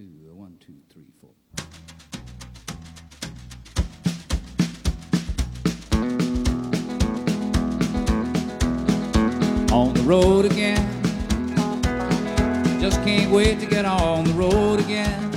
two, uh, one, two, three, four. On the road again. Just can't wait to get on the road again.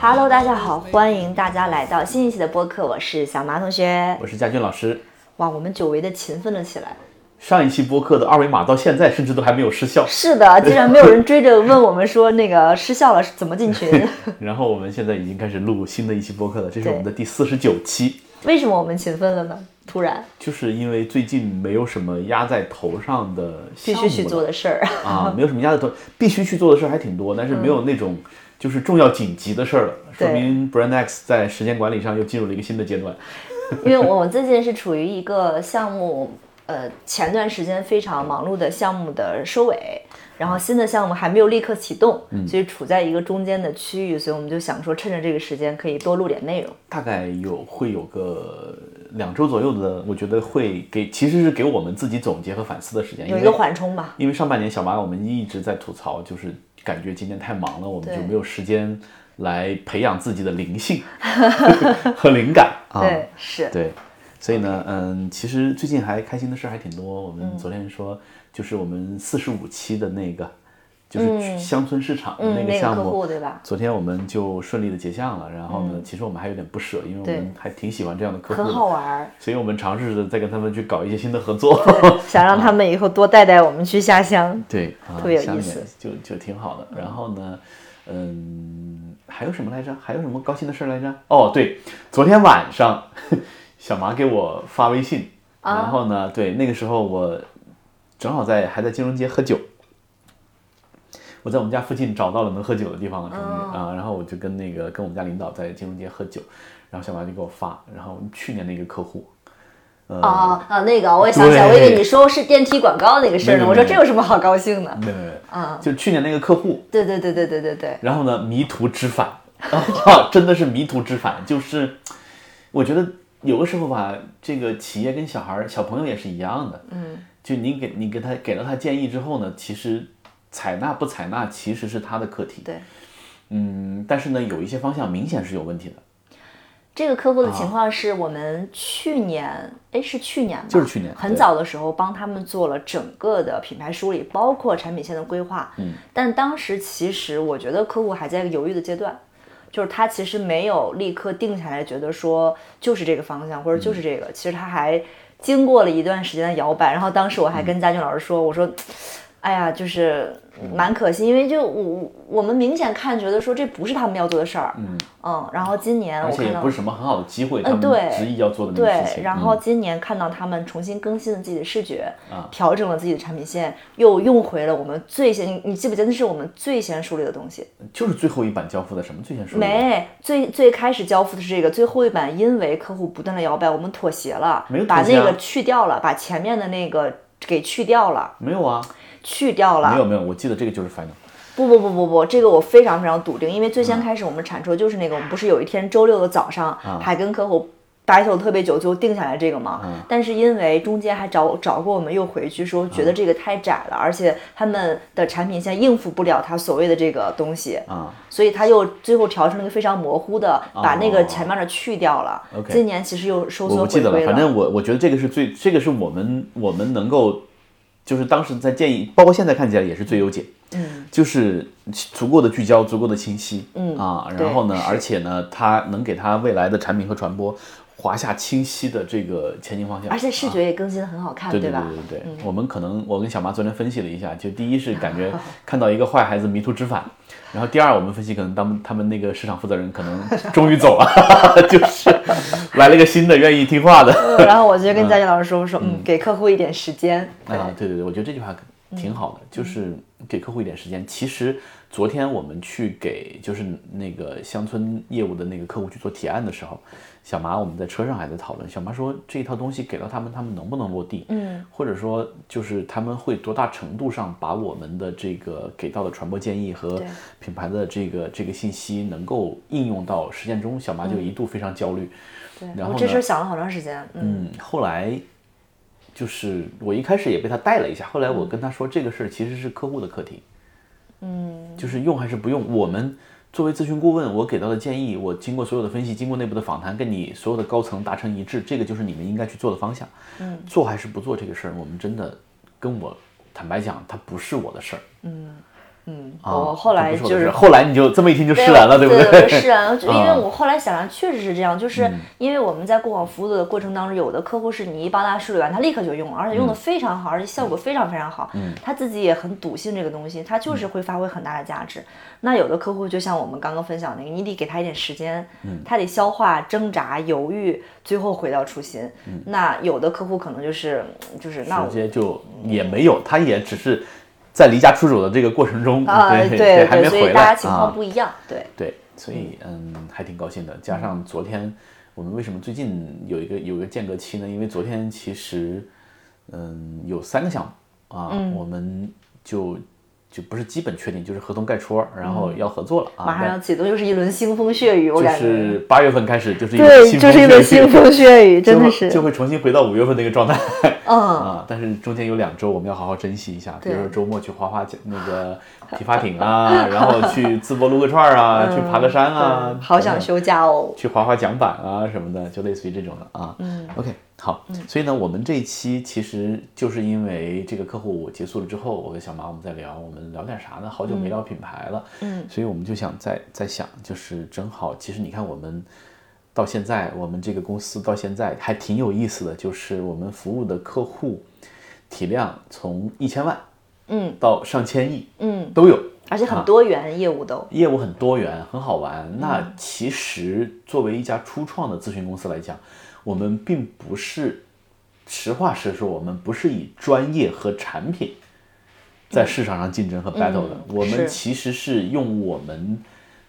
Hello，大家好，欢迎大家来到新一期的播客，我是小马同学。我是佳俊老师。哇，我们久违的勤奋了起来。上一期播客的二维码到现在甚至都还没有失效。是的，竟然没有人追着问我们说那个失效了怎么进群。然后我们现在已经开始录新的一期播客了，这是我们的第四十九期。为什么我们勤奋了呢？突然，就是因为最近没有什么压在头上的必须去做的事儿啊，没有什么压在头，必须去做的事儿还挺多，但是没有那种就是重要紧急的事儿了。说明 Brand X 在时间管理上又进入了一个新的阶段。因为我最近是处于一个项目，呃，前段时间非常忙碌的项目的收尾，然后新的项目还没有立刻启动，所以处在一个中间的区域，所以我们就想说，趁着这个时间可以多录点内容。大概有会有个两周左右的，我觉得会给，其实是给我们自己总结和反思的时间，有一个缓冲吧。因为上半年小马我们一直在吐槽，就是感觉今年太忙了，我们就没有时间。来培养自己的灵性 和灵感 啊，对，是，对，所以呢，嗯，其实最近还开心的事还挺多。我们昨天说，就是我们四十五期的那个，就是乡村市场的那个项目，对吧？昨天我们就顺利的结项了。然后呢，其实我们还有点不舍，因为我们还挺喜欢这样的客户，很好玩。所以我们尝试着再跟他们去搞一些新的合作，想让他们以后多带带我们去下乡，对，特别有意思，就就挺好的。然后呢，嗯。还有什么来着？还有什么高兴的事来着？哦，对，昨天晚上小麻给我发微信，然后呢，对，那个时候我正好在还在金融街喝酒，我在我们家附近找到了能喝酒的地方了，终于啊，然后我就跟那个跟我们家领导在金融街喝酒，然后小麻就给我发，然后去年那个客户。哦啊，那个我也想起来，我以为你说是电梯广告那个事儿呢。我说这有什么好高兴的？没有没有啊，就去年那个客户。对对对对对对对。然后呢，迷途知返，真的是迷途知返。就是我觉得有的时候吧，这个企业跟小孩儿、小朋友也是一样的。嗯。就你给你给他给了他建议之后呢，其实采纳不采纳其实是他的课题。对。嗯，但是呢，有一些方向明显是有问题的。这个客户的情况是我们去年，哎，是去年吧？就是去年，很早的时候帮他们做了整个的品牌梳理，包括产品线的规划。嗯，但当时其实我觉得客户还在犹豫的阶段，就是他其实没有立刻定下来，觉得说就是这个方向或者就是这个。其实他还经过了一段时间的摇摆，然后当时我还跟佳俊老师说，我说。哎呀，就是蛮可惜，因为就我我们明显看觉得说这不是他们要做的事儿，嗯。嗯，然后今年而且也不是什么很好的机会，嗯对，执意要做的对，然后今年看到他们重新更新了自己的视觉，啊，调整了自己的产品线，又用回了我们最先，你你记不记得那是我们最先梳理的东西？就是最后一版交付的什么？最先梳理？没，最最开始交付的是这个，最后一版因为客户不断的摇摆，我们妥协了，没有把那个去掉了，把前面的那个给去掉了，没有啊。去掉了，没有没有，我记得这个就是 final。不不不不不，这个我非常非常笃定，因为最先开始我们产出的就是那个，我们不是有一天周六的早上还跟客户 battle 特别久，最后定下来这个嘛？但是因为中间还找找过我们又回去说，觉得这个太窄了，而且他们的产品线应付不了他所谓的这个东西啊，所以他又最后调成了一个非常模糊的，把那个前面的去掉了。今年其实又收缩回归了。我记得了，反正我我觉得这个是最，这个是我们我们能够。就是当时在建议，包括现在看起来也是最优解，嗯，就是足够的聚焦，足够的清晰，嗯啊，然后呢，而且呢，它能给它未来的产品和传播。华夏清晰的这个前进方向，而且视觉也更新的很好看，对吧？对对对对，我们可能我跟小妈昨天分析了一下，就第一是感觉 看到一个坏孩子迷途知返，然后第二我们分析可能当他们那个市场负责人可能终于走了，就是来了一个新的愿意听话的。然后我就跟佳佳老师说说，嗯，给客户一点时间。啊，对对对，我觉得这句话挺好的，就是给客户一点时间。其实昨天我们去给就是那个乡村业务的那个客户去做提案的时候。小麻，我们在车上还在讨论。小麻说，这一套东西给到他们，他们能不能落地？嗯，或者说，就是他们会多大程度上把我们的这个给到的传播建议和品牌的这个这个信息能够应用到实践中？小麻就一度非常焦虑。对，然后这事想了好长时间。嗯，后来就是我一开始也被他带了一下，后来我跟他说，这个事儿其实是客户的课题。嗯，就是用还是不用，我们作为咨询顾问，我给到的建议，我经过所有的分析，经过内部的访谈，跟你所有的高层达成一致，这个就是你们应该去做的方向。嗯，做还是不做这个事儿，我们真的跟我坦白讲，它不是我的事儿。嗯，啊我后来就是后来你就这么一听就释然了，对不对？对？释然了，就 因为啊我后来想想，确实是这样，就是因为我们在过往服务的过程当中，有的客户是你一帮他梳理完，他立刻就用了，而且用的非常好，而且效果非常非常好。嗯他自己也很笃信这个东西，他就是会发挥很大的价值。那有的客户就像我们刚刚分享那个，你得给他一点时间，他得消化、挣扎、犹豫，最后回到初心。那有的客户可能就是就是那我直接就也没有，他也只是在离家出走的这个过程中，啊，对对还没回来大家情况啊不一样，对。对，所以嗯，还挺高兴的。加上昨天我们为什么最近有一个有一个间隔期呢？因为昨天其实嗯有三个项目啊，嗯我们就就不是基本确定，就是合同盖戳，然后要合作了啊。嗯马上要启动，又是一轮腥风血雨，我就感觉。是八月份开始就是一对，轮就是一轮腥腥风血雨，真的是。就会重新回到五月份那个状态。嗯，啊，但是中间有两周我们要好好珍惜一下，比如说周末去滑滑桨那个皮划艇啊，然后 去淄博撸个串儿啊，去爬个山啊，好想休假哦。去滑滑桨板啊什么的，就类似于这种的啊。嗯，OK，好，所以呢，我们这一期其实就是因为这个客户结束了之后，我跟小马我们在聊，我们聊点啥呢？好久没聊品牌了，嗯，所以我们就想在在想，就是正好，其实你看我们。到现在，我们这个公司到现在还挺有意思的，就是我们服务的客户体量从一千万，嗯，到上千亿，嗯，都有，而且很多元业务都。业务很多元，很好玩。那其实作为一家初创的咨询公司来讲，我们并不是，实话实说，我们不是以专业和产品在市场上竞争和 battle 的，我们其实是用我们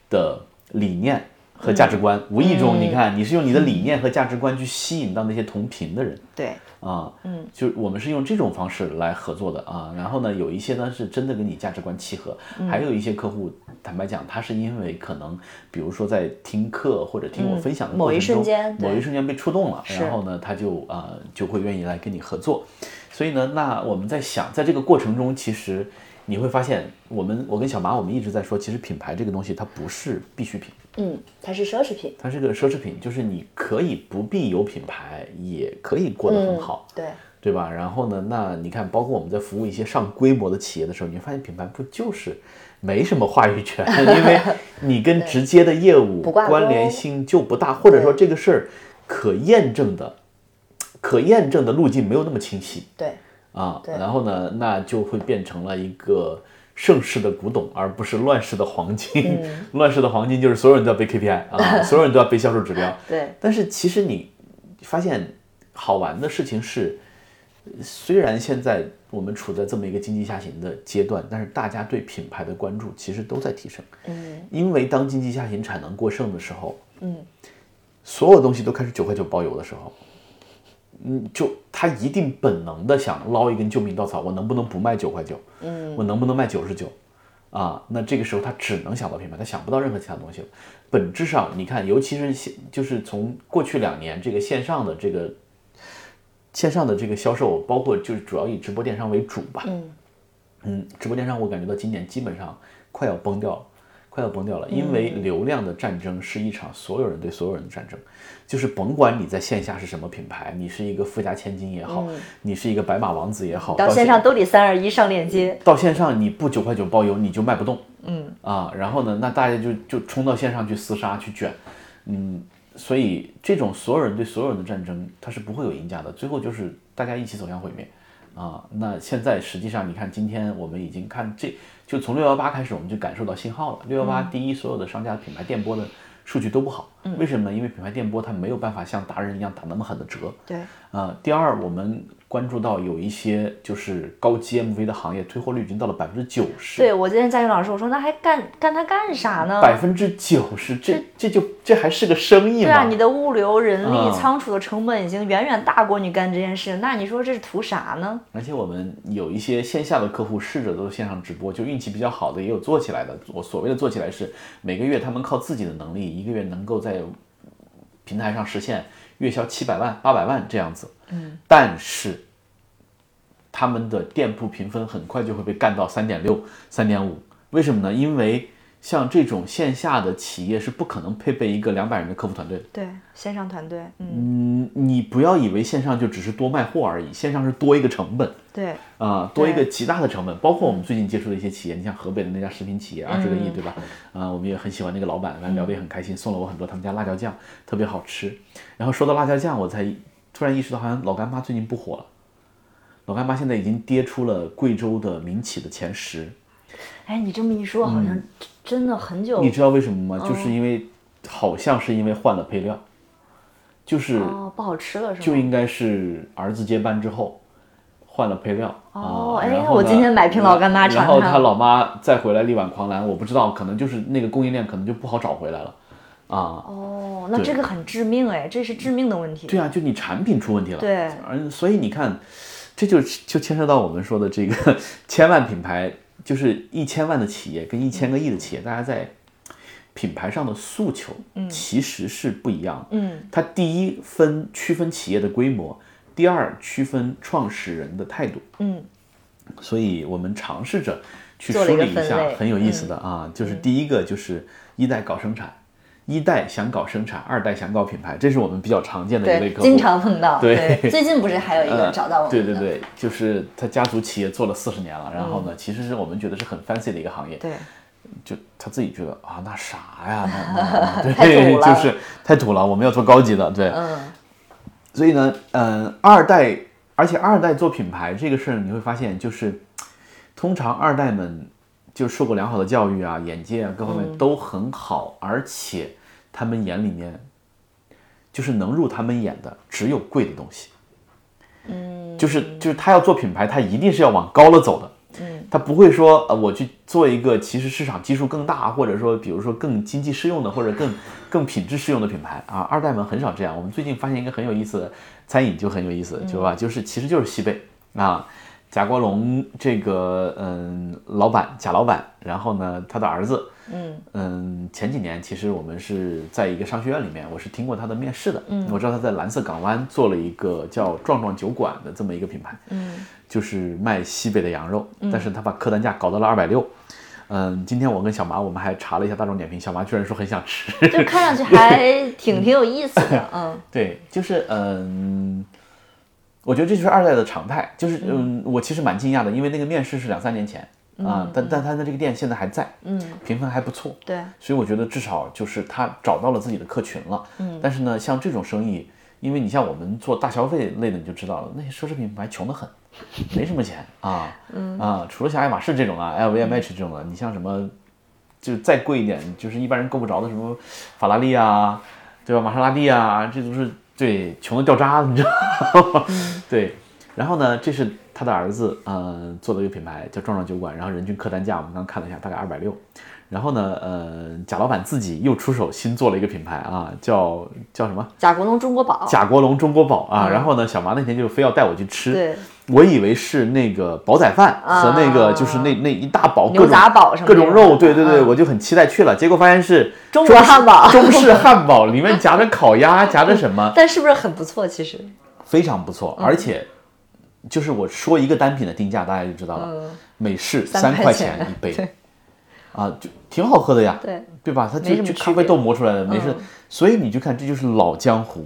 的理念和价值观，无意中你看，你是用你的理念和价值观去吸引到那些同频的人。对，啊，嗯，就我们是用这种方式来合作的啊。然后呢，有一些呢是真的跟你价值观契合，还有一些客户，坦白讲，他是因为可能，比如说在听课或者听我分享的某一过程中，瞬间某一瞬间被触动了，然后呢，他就啊、就会愿意来跟你合作。所以呢，那我们在想，在这个过程中，其实你会发现，我们我跟小马我们一直在说，其实品牌这个东西它不是必需品。嗯，它是奢侈品。它是个奢侈品，就是你可以不必有品牌，也可以过得很好。对，对吧？然后呢，那你看，包括我们在服务一些上规模的企业的时候，你会发现品牌不就是没什么话语权，因为你跟直接的业务关联性就不大，或者说这个事儿可验证的、可验证的路径没有那么清晰对，啊。对然后呢，那就会变成了一个盛世的古董，而不是乱世的黄金。嗯 乱世的黄金就是所有人都要背 KPI 啊，所有人都要背销售指标。对，但是其实你发现好玩的事情是，虽然现在我们处在这么一个经济下行的阶段，但是大家对品牌的关注其实都在提升。嗯，因为当经济下行、产能过剩的时候，嗯，所有东西都开始九块九包邮的时候，嗯，就他一定本能的想捞一根救命稻草，我能不能不卖九块九？嗯，我能不能卖九十九？啊，那这个时候他只能想到品牌，他想不到任何其他东西了。本质上，你看，尤其是线，就是从过去两年这个线上的这个线上的这个销售，包括就是主要以直播电商为主吧。嗯嗯，直播电商我感觉到今年基本上快要崩掉了，快要崩掉了，因为流量的战争是一场所有人对所有人的战争，就是甭管你在线下是什么品牌，你是一个富家千金也好，你是一个白马王子也好，到线上都得三二一上链接。到线上你不九块九包邮你就卖不动，嗯啊，然后呢，那大家就就冲到线上去厮杀去卷，嗯，所以这种所有人对所有人的战争，它是不会有赢家的，最后就是大家一起走向毁灭啊。那现在实际上你看，今天我们已经看这就从六幺八开始，我们就感受到信号了。六幺八第一，所有的商家品牌电波的数据都不好，为什么呢？因为品牌电波它没有办法像达人一样打那么狠的折，对，啊，第二，我们关注到有一些就是高 GMV 的行业，退货率已经到了百分之九十。对我今天嘉云老师我说那还干干它干啥呢？百分之九十，这这就这还是个生意吗？对啊，你的物流、人力、嗯仓储的成本已经远远大过你干这件事，那你说这是图啥呢？而且我们有一些线下的客户试着都线上直播，就运气比较好的也有做起来的。我所谓的做起来是每个月他们靠自己的能力，一个月能够在平台上实现月销七百万、八百万这样子。嗯，但是他们的店铺评分很快就会被干到三点六、三点五，为什么呢？因为像这种线下的企业是不可能配备一个两百人的客服团队的。对，线上团队，嗯，嗯，你不要以为线上就只是多卖货而已，线上是多一个成本对，啊、多一个极大的成本。包括我们最近接触的一些企业，你像河北的那家食品企业，二十个亿，对吧？啊、我们也很喜欢那个老板，反正聊得也很开心，送了我很多他们家辣椒酱，特别好吃。然后说到辣椒酱，我才突然意识到，好像老干妈最近不火了。老干妈现在已经跌出了贵州的民企的前十，哎，你这么一说，好像真的很久，嗯你知道为什么吗？就是因为好像是因为换了配料，就是哦，不好吃了是吗？就应该是儿子接班之后换了配料。啊哦哎我今天买瓶老干妈尝然后他老妈再回来力挽狂澜，我不知道，可能就是那个供应链可能就不好找回来了。啊，哦，那这个很致命哎，这是致命的问题。对啊，就你产品出问题了。对嗯所以你看，这就就牵涉到我们说的这个 千万品牌，就是一千万的企业跟一千个亿的企业，大家在品牌上的诉求其实是不一样的。嗯，它第一分区分企业的规模，第二区分创始人的态度。嗯，所以我们尝试着去梳理一下很有意思的啊，就是第一个就是一代搞生产。一代想搞生产，二代想搞品牌，这是我们比较常见的一类对，客户。经常碰到。对。最近不是还有一个嗯找到我们的？对对对，就是他家族企业做了四十年了，然后呢，其实是我们觉得是很 fancy 的一个行业，对。就他自己觉得啊，那啥呀，那那那 对，就是太土了，我们要做高级的，对，嗯，所以呢，嗯，二代，而且二代做品牌这个事儿，你会发现就是，通常二代们就受过良好的教育啊，眼界啊各方面嗯。都很好，而且他们眼里面就是能入他们眼的只有贵的东西。嗯，就是就是他要做品牌，他一定是要往高了走的。嗯，他不会说呃，我去做一个其实市场基数更大，或者说比如说更经济适用的，或者更更品质适用的品牌啊。二代们很少这样。我们最近发现一个很有意思的餐饮就很有意思，就吧，就是其实就是西贝啊。贾国龙这个嗯老板贾老板，然后呢他的儿子嗯嗯前几年其实我们是在一个商学院里面，我是听过他的面试的，嗯，我知道他在蓝色港湾做了一个叫壮壮酒馆的这么一个品牌，嗯，就是卖西北的羊肉，但是他把客单价搞到了二百六。嗯，今天我跟小麻我们还查了一下大众点评，小麻居然说很想吃。就看上去还挺挺有意思的。嗯，对，就是嗯，我觉得这就是二代的常态。就是嗯，我其实蛮惊讶的，因为那个面试是两三年前啊，但但他的这个店现在还在，嗯，评分还不错，对，所以我觉得至少就是他找到了自己的客群了。嗯，但是呢，像这种生意，因为你像我们做大消费类的，你就知道了，那些奢侈品牌穷得很，没什么钱啊，嗯啊，除了像爱马仕这种啊，LVMH 这种的，你像什么，就再贵一点，就是一般人够不着的什么法拉利啊，对吧？玛莎拉蒂啊，这都是对穷的掉渣，你知道吗？对。然后呢，这是他的儿子，嗯、做的一个品牌叫壮壮酒馆，然后人均客单价我们刚看了一下，大概二百六。然后呢，呃，贾老板自己又出手新做了一个品牌啊，叫叫什么？贾国龙中国宝。贾国龙中国宝啊。然后呢，小麻那天就非要带我去吃，对，我以为是那个煲仔饭和那个就是那那一大煲各牛种杂煲什么各种肉，对对对，嗯我就很期待去了，结果发现是中国汉堡中式汉堡里面夹着烤鸭，夹着什么，但是不是很不错？其实，非常不错，嗯而且就是我说一个单品的定价，大家就知道了，美式嗯三三块块钱钱一杯，啊，就挺好喝的呀，对对吧？它就就咖啡豆磨出来的，没事嗯，所以你就看这就是老江湖，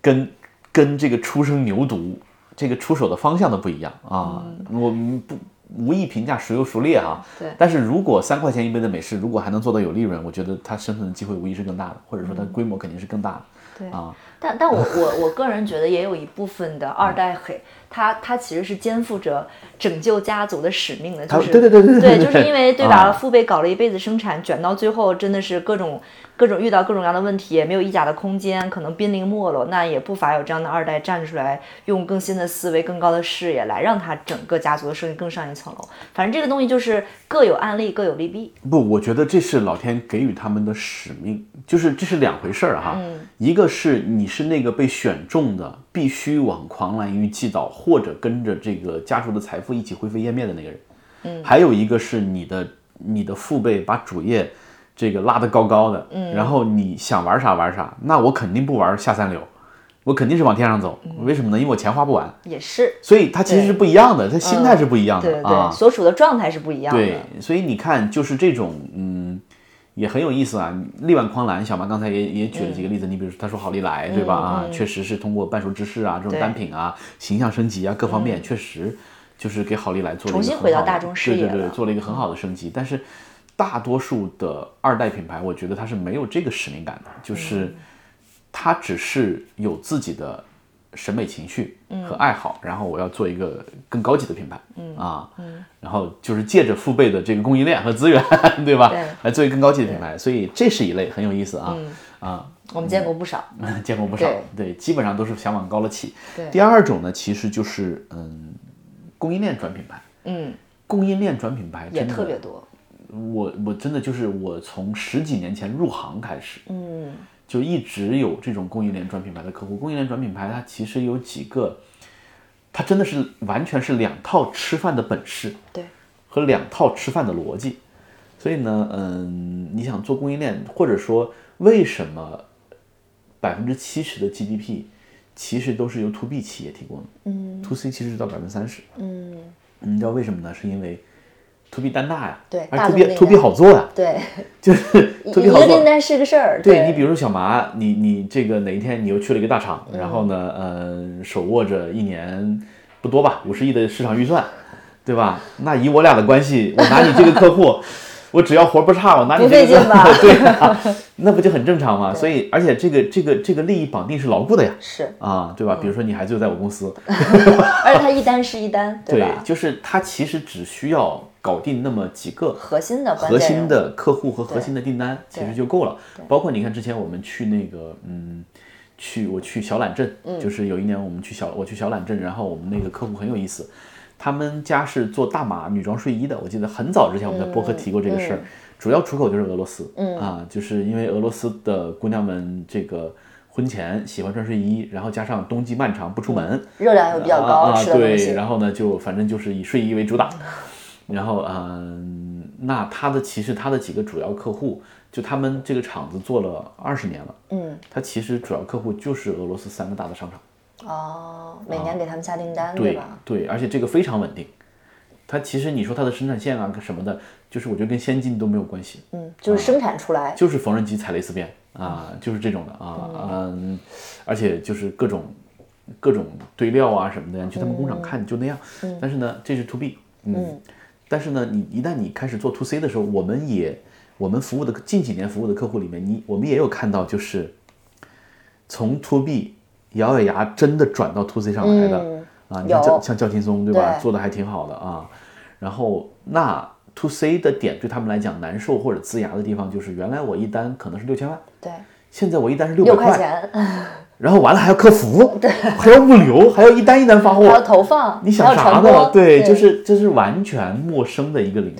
跟跟这个初生牛犊这个出手的方向都不一样啊，我们不。无意评价孰优孰劣啊，对但是如果三块钱一杯的美式，如果还能做到有利润，我觉得它生存的机会无疑是更大的，或者说它规模肯定是更大的。对啊，但但我我我个人觉得也有一部分的二代黑，他他其实是肩负着拯救家族的使命的，就是对对对对对对就是因为对吧，啊父辈搞了一辈子生产，卷到最后真的是各种各种遇到各种各样的问题，也没有议价的空间，可能濒临没落，那也不乏有这样的二代站出来，用更新的思维、更高的视野来让他整个家族的生意更上一层楼。反正这个东西就是各有案例，各有利弊。不，我觉得这是老天给予他们的使命，就是这是两回事儿哈。一个是你是那个被选中的，必须往狂澜于既倒，或者跟着这个家族的财富一起灰飞烟灭的那个人。嗯，还有一个是你的你的父辈把主业这个拉得高高的，嗯，然后你想玩啥玩啥，那我肯定不玩下三流。我肯定是往天上走。嗯为什么呢？因为我钱花不完，也是，所以他其实是不一样的，他心态是不一样对对对，的啊。所处的状态是不一样的。对，所以你看，就是这种，嗯，也很有意思啊。力挽狂澜，小马刚才也也举了几个例子，你比如说他说好利来，对吧？啊，确实是通过半熟芝士啊这种单品啊，形象升级啊各方面，确实就是给好利来做了一重新回到大众视野对对对，做了一个很好的升级。但是大多数的二代品牌，我觉得它是没有这个使命感的，就是它只是有自己的审美情绪嗯。和爱好，然后我要做一个更高级的品牌，嗯。啊，嗯。然后就是借着父辈的这个供应链和资源，对吧？对？来做一个更高级的品牌，所以这是一类很有意思啊、啊，我们见过不少。见过不少，对。对，基本上都是想往高了起。对。第二种呢，其实就是嗯，供应链转品牌，嗯，供应链转品牌也真的特别多。我我真的就是我从十几年前入行开始，嗯，就一直有这种供应链转品牌的客户。供应链转品牌它其实有几个，它真的是完全是两套吃饭的本事对，和两套吃饭的逻辑。所以呢，嗯，你想做供应链，或者说为什么百分之七十的 GDP 其实都是由 to B 企业提供的，嗯，to C 其实是到百分之三十，嗯，你知道为什么呢？是因为 to B 单大呀，而对大 to B 订 to B 单好做呀，对，就是 to B 好做个订。单是个事儿。对你，比如说小麻，你你这个哪一天你又去了一个大厂，嗯然后呢，呃，手握着一年不多吧，五十亿的市场预算，对吧？那以我俩的关系，我拿你这个客户，我只要活不差，我拿你这个 对啊，那不就很正常吗？所以，而且这个这个这个利益绑定是牢固的呀，是，啊，对吧？比如说你孩子就在我公司，而且它一单是一单，对吧？就是他其实只需要搞定那么几个核心的核心的客户和核心的订单，其实就够了。包括你看之前我们去那个，嗯，去我去小榄镇，嗯就是有一年我们去小我去小榄镇，然后我们那个客户很有意思，他们家是做大码女装睡衣的，我记得很早之前我们在播客提过这个事儿，主要出口就是俄罗斯，嗯啊，就是因为俄罗斯的姑娘们这个。婚前喜欢穿睡衣，然后加上冬季漫长不出门，热量又比较高，啊啊对。然后呢，就反正就是以睡衣为主打，然后嗯，那他的其实他的几个主要客户，就他们这个厂子做了二十年了，嗯，他其实主要客户就是俄罗斯三个大的商场，哦，每年给他们下订单，对吧？对，而且这个非常稳定。它其实你说它的生产线啊什么的，就是我觉得跟先进都没有关系，嗯，就是生产出来，就是缝纫机踩蕾丝边。啊，就是这种的啊，嗯，而且就是各种各种堆料啊什么的，你去他们工厂看就那样。但是呢，这是 to B，嗯，但是呢，你一旦你开始做 to C 的时候，我们也我们服务的近几年服务的客户里面，你我们也有看到，就是从 to B 咬咬牙真的转到 to C 上来的、啊，你看有。叫像教轻松对吧，对。做的还挺好的啊。然后那 to C 的点对他们来讲难受或者呲牙的地方，就是原来我一单可能是六千万，对，现在我一单是六六百块钱，然后完了还要客服，对，还要物流，还要一单一单发货还要货，投放，你想啥呢？播，对，就是这是完全陌生的一个领域。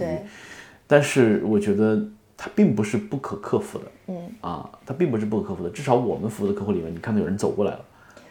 但是我觉得它并不是不可克服的，嗯啊，它并不是不可克服的。至少我们服务的客户里面，你看到有人走过来了，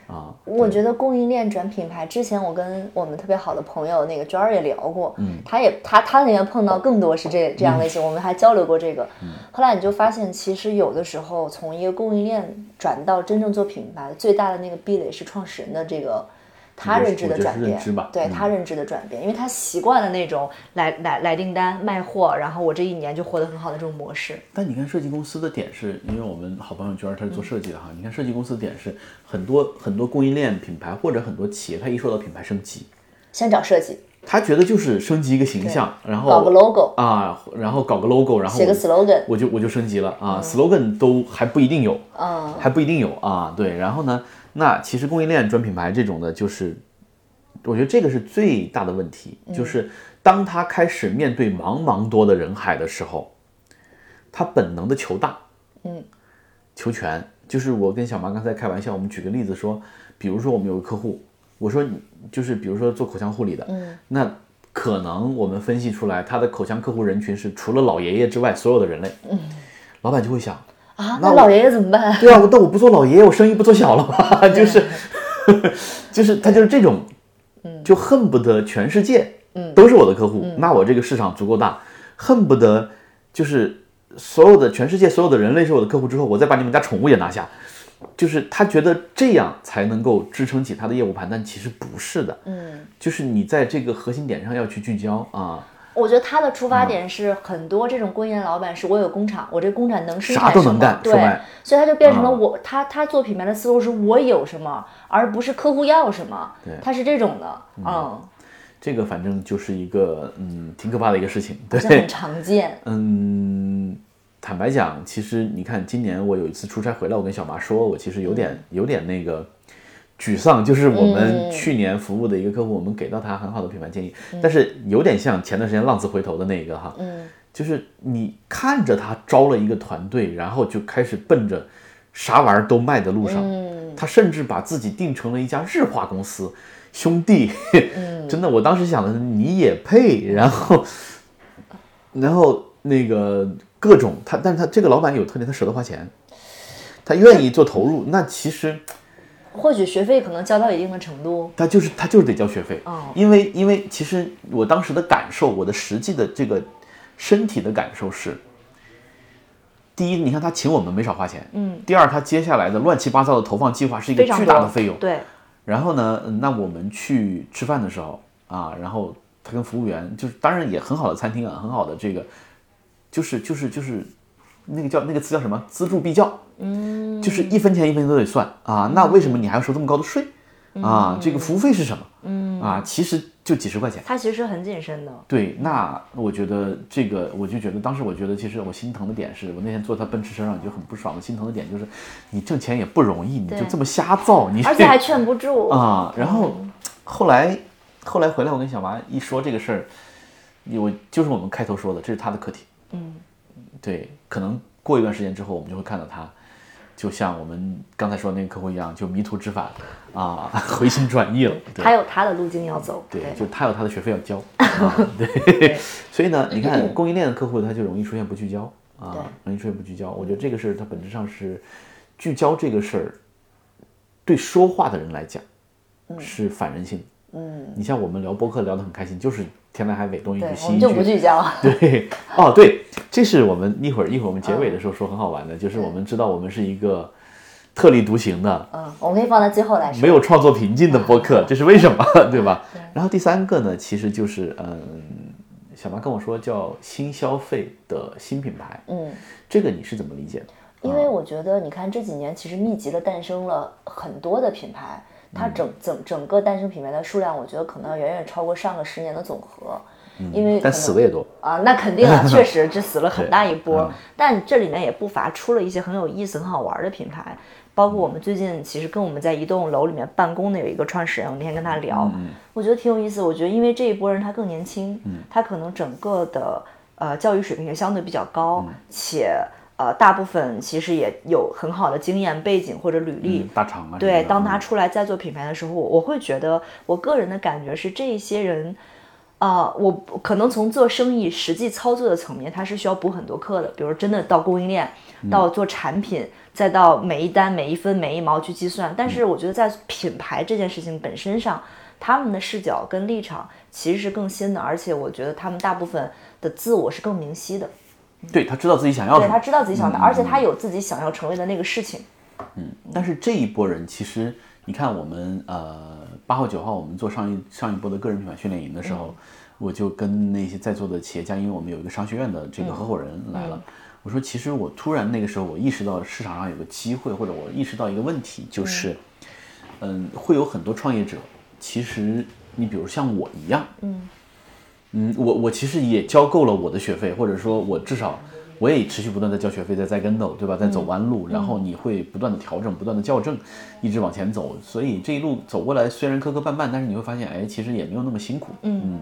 啊，我觉得供应链转品牌，之前我跟我们特别好的朋友那个娟儿也聊过，嗯，他也他他那边碰到更多是这这样类型，我们还交流过这个。后来你就发现，其实有的时候从一个供应链转到真正做品牌，最大的那个壁垒是创始人的这个他认知的转变认知吧，对嗯。他认知的转变，因为他习惯了那种来来来订单卖货，然后我这一年就活得很好的这种模式。但你看设计公司的点是，因为我们好朋友娟儿她是做设计的哈，你看设计公司的点是很多很多供应链品牌或者很多企业，它一说到品牌升级，先找设计，他觉得就是升级一个形象，然后搞个 logo，啊，然后搞个 logo，然后写个 slogan，我就我就升级了啊、s l o g a n 都还不一定有，嗯，还不一定有啊。对，然后呢，那其实供应链转品牌这种的，就是我觉得这个是最大的问题，就是当他开始面对茫茫多的人海的时候，他本能的求大，嗯，求全。就是我跟小麻刚才开玩笑，我们举个例子说，比如说我们有个客户，我说你就是比如说做口腔护理的，嗯，那可能我们分析出来他的口腔客户人群是除了老爷爷之外所有的人类，嗯，老板就会想，啊，那那老爷爷怎么办？对啊，那我不做老爷爷，我生意不做小了吗？就是，就是他就是这种，就恨不得全世界都是我的客户，那我这个市场足够大，恨不得就是所有的全世界所有的人类是我的客户之后，我再把你们家宠物也拿下，就是他觉得这样才能够支撑起他的业务盘，但其实不是的，嗯，就是你在这个核心点上要去聚焦啊，我觉得他的出嗯发点是很多这种供应链老板是我有工厂，我这工厂能生产什么，都能干，对，所以他就变成了嗯我、他他做品牌的思路是我有什么，而不是客户要什么，对。他是这种的，嗯，这个反正就是一个嗯挺可怕的一个事情，对。很，常见，嗯，坦白讲，其实你看今年我有一次出差回来，我跟小麻说，我其实有点有点那个。沮丧，就是我们嗯。去年服务的一个客户，我们给到他很好的品牌建议，但是有点像前段时间浪子回头的那个哈，嗯，就是你看着他招了一个团队，然后就开始奔着啥玩意儿都卖的路上，嗯。他甚至把自己定成了一家日化公司，兄弟，嗯。真的，我当时想的是你也配，然后，然后那个各种他，但是他这个老板有特点，他舍得花钱，他愿意做投入，那其实或许学费可能交到一定的程度，他就是他就是得交学费，哦。因为因为其实我当时的感受，我的实际的这个身体的感受是，第一，你看他请我们没少花钱，嗯，第二，他接下来的乱七八糟的投放计划是一个巨大的费用，对，然后呢，嗯那我们去吃饭的时候啊，然后他跟服务员就是，当然也很好的餐厅啊，很好的这个，就是就是就是那个叫那个词叫什么？资助必较，嗯，就是一分钱一分钱都得算啊。那为什么你还要收这么高的税啊？这个服务费是什么？嗯啊，其实就几十块钱。他其实很谨慎的，对，那我觉得这个，我就觉得当时我觉得，其实我心疼的点是我那天坐他奔驰车上就很不爽，心疼的点就是，你挣钱也不容易，你就这么瞎造，你而且还劝不住，啊，然后后来后来回来，我跟小娃一说这个事儿，我就是我们开头说的，这是他的课题。嗯，对，可能过一段时间之后，我们就会看到他，就像我们刚才说的那个客户一样，就迷途知返啊，回心转意了。对他有他的路径要走，对，就他有他的学费要交。啊、对，所以呢，你看供应链的客户他就容易出现不聚焦啊，容易出现不聚焦。我觉得这个事儿它本质上是聚焦这个事儿，对说话的人来讲是反人性的。嗯，你像我们聊播客聊得很开心，就是天南海北东一句西一们就不。聚焦，对，哦对，这是我们一会儿一会儿我们结尾的时候说很好玩的，就是我们知道我们是一个特立独行的，嗯，我们可以放在最后来说，没有创作瓶颈的播客，这是为什么？对吧？然后第三个呢，其实就是嗯，小马跟我说叫新消费的新品牌，嗯。这个你是怎么理解的？因为我觉得，你看这几年其实密集的诞生了很多的品牌，它整整整个诞生品牌的数量，我觉得可能要远远超过上个十年的总和。因为可但死的也多，啊，那肯定啊，确实这死了很大一波嗯。但这里面也不乏出了一些很有意思、很好玩的品牌，包括我们最近其实跟我们在一栋楼里面办公的有一个创始人，我那天跟他聊，我觉得挺有意思。我觉得因为这一波人他更年轻，他可能整个的呃教育水平也相对比较高，且呃大部分其实也有很好的经验背景或者履历。嗯大厂啊，对，当他他出来再做品牌的时候，我我会觉得，我个人的感觉是，这一些人，啊、我可能从做生意实际操作的层面，他是需要补很多课的，比如真的到供应链，到做产品，再到每一单每一分每一毛去计算。但是我觉得在品牌这件事情本身上，他们的视角跟立场其实是更新的，而且我觉得他们大部分的自我是更明晰的，对他知道自己想要什么，对他知道自己想的，而且他有自己想要成为的那个事情。嗯但是这一波人其实，你看我们呃八号九号我们做上一上一波的个人品牌训练营的时候，我就跟那些在座的企业家，因为我们有一个商学院的这个合伙人来了，我说其实我突然那个时候我意识到市场上有个机会，或者我意识到一个问题，就是嗯会有很多创业者，其实你比如像我一样，嗯嗯，我我其实也交够了我的学费，或者说我至少我也持续不断的交学费，在栽跟头，对吧？在走弯路，然后你会不断的调整，不断的校正，一直往前走。所以这一路走过来，虽然磕磕绊绊，但是你会发现，哎，其实也没有那么辛苦。嗯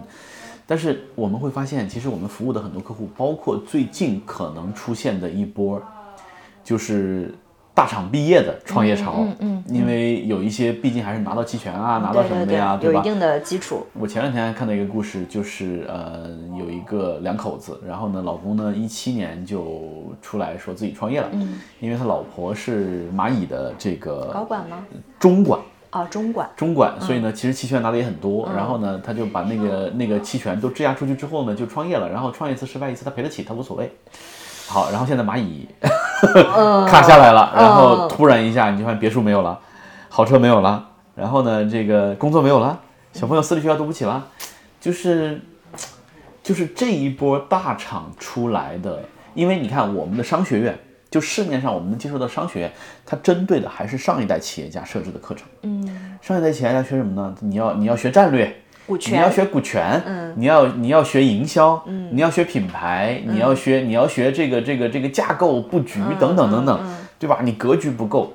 但是我们会发现，其实我们服务的很多客户，包括最近可能出现的一波，就是大厂毕业的创业潮。嗯嗯因为有一些毕竟还是拿到期权啊，拿到什么的呀，对吧？有一定的基础。我前两天还看到一个故事，就是呃，有一个两口子，然后呢，老公呢一七年就出来说自己创业了，嗯，因为他老婆是蚂蚁的这个高管吗？中管，啊，中管。中管，所以呢，其实期权拿的也很多，然后呢，他就把那个那个期权都质押出去之后呢，就创业了，然后创业一次失败一次，他赔得起，他无所谓。好，然后现在蚂蚁 卡下来了，然后突然一下你就发现别墅没有了，豪车没有了，然后呢，这个工作没有了，小朋友私立学校读不起了，就是就是这一波大厂出来的，因为你看我们的商学院，就市面上我们能接触到商学院，它针对的还是上一代企业家设置的课程。嗯，上一代企业家学什么呢？你要你要学战略，股你要，学股权，嗯，你要你要学营销，嗯，你要学品牌，你要学你要学这个这个这个架构布局等等等等，对吧？你格局不够。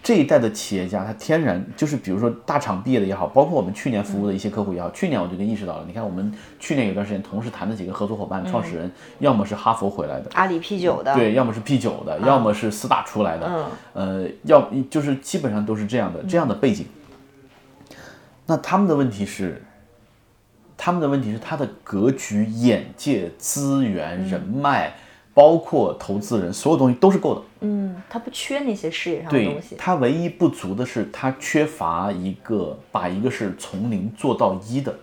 这一代的企业家，他天然就是，比如说大厂毕业的也好，包括我们去年服务的一些客户也好，去年我就跟意识到了，你看我们去年有段时间同时谈的几个合作伙伴、创始人，要么是哈佛回来的，阿里 P 九的，对，要么是 P 九的，要么是四大出来的，呃，要就是基本上都是这样的这样的背景。那他们的问题是，他们的问题是他的格局、眼界、资源、人脉，包括投资人，所有东西都是够的。嗯，他不缺那些事业上的东西，他唯一不足的是，他缺乏一个把一个事从零做到一的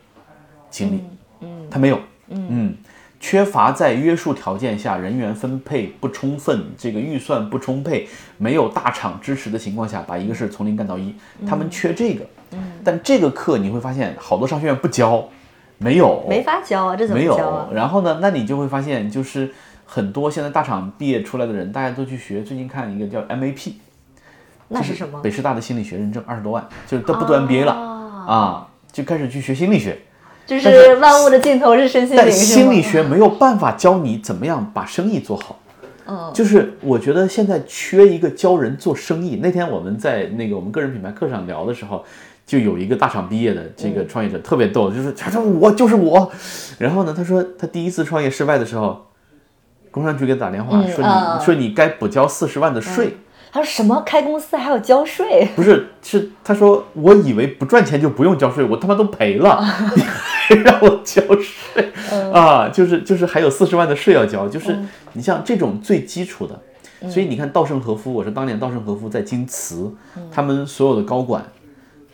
经历。嗯，他没有。嗯，缺乏在约束条件下人员分配不充分，这个预算不充沛，没有大厂支持的情况下，把一个事从零干到一，他们缺这个。嗯，但这个课你会发现，好多商学院不教，没有，没法教啊，这怎么教啊有。？然后呢，那你就会发现，就是很多现在大厂毕业出来的人，大家都去学。最近看一个叫 MAP，那是什么？北师大的心理学认证二十多万，就是都不读 MBA 了啊，就开始去学心理学。就是万物的尽头是身心灵，但心理学没有办法教你怎么样把生意做好。嗯，就是我觉得现在缺一个教人做生意。那天我们在那个我们个人品牌课上聊的时候，就有一个大厂毕业的这个创业者特别逗，就是他说我就是我，然后呢，他说他第一次创业失败的时候，工商局给他打电话说嗯你说你该补交四十万的税。他说什么？开公司还要交税？不是，是他说，我以为不赚钱就不用交税，我他妈都赔了，你 还让我交税、啊？就是就是还有四十万的税要交，就是你像这种最基础的，所以你看稻盛和夫，我是当年稻盛和夫在京瓷，他们所有的高管，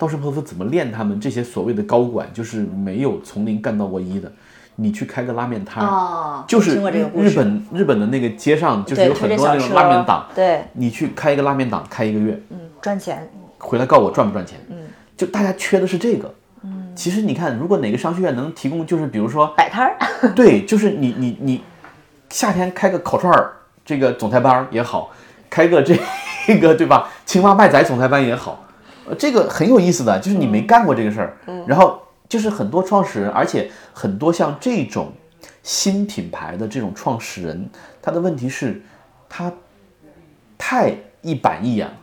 稻盛和夫怎么练他们这些所谓的高管，就是没有从零干到过一的。你去开个拉面摊儿，哦就是日本日本的那个街上，就是有很多那种拉面档，对，你去开一个拉面档，开一个月，嗯，赚钱，回来告我赚不赚钱。嗯，就大家缺的是这个。嗯，其实你看，如果哪个商学院能提供，就是比如说，摆摊儿，对，就是你你你夏天开个烤串儿这个总裁班也好，开个这个对吧？青蛙卖仔总裁班也好，呃，这个很有意思的，就是你没干过这个事儿，然后就是很多创始人，而且很多像这种新品牌的这种创始人，他的问题是，他太一板一眼了。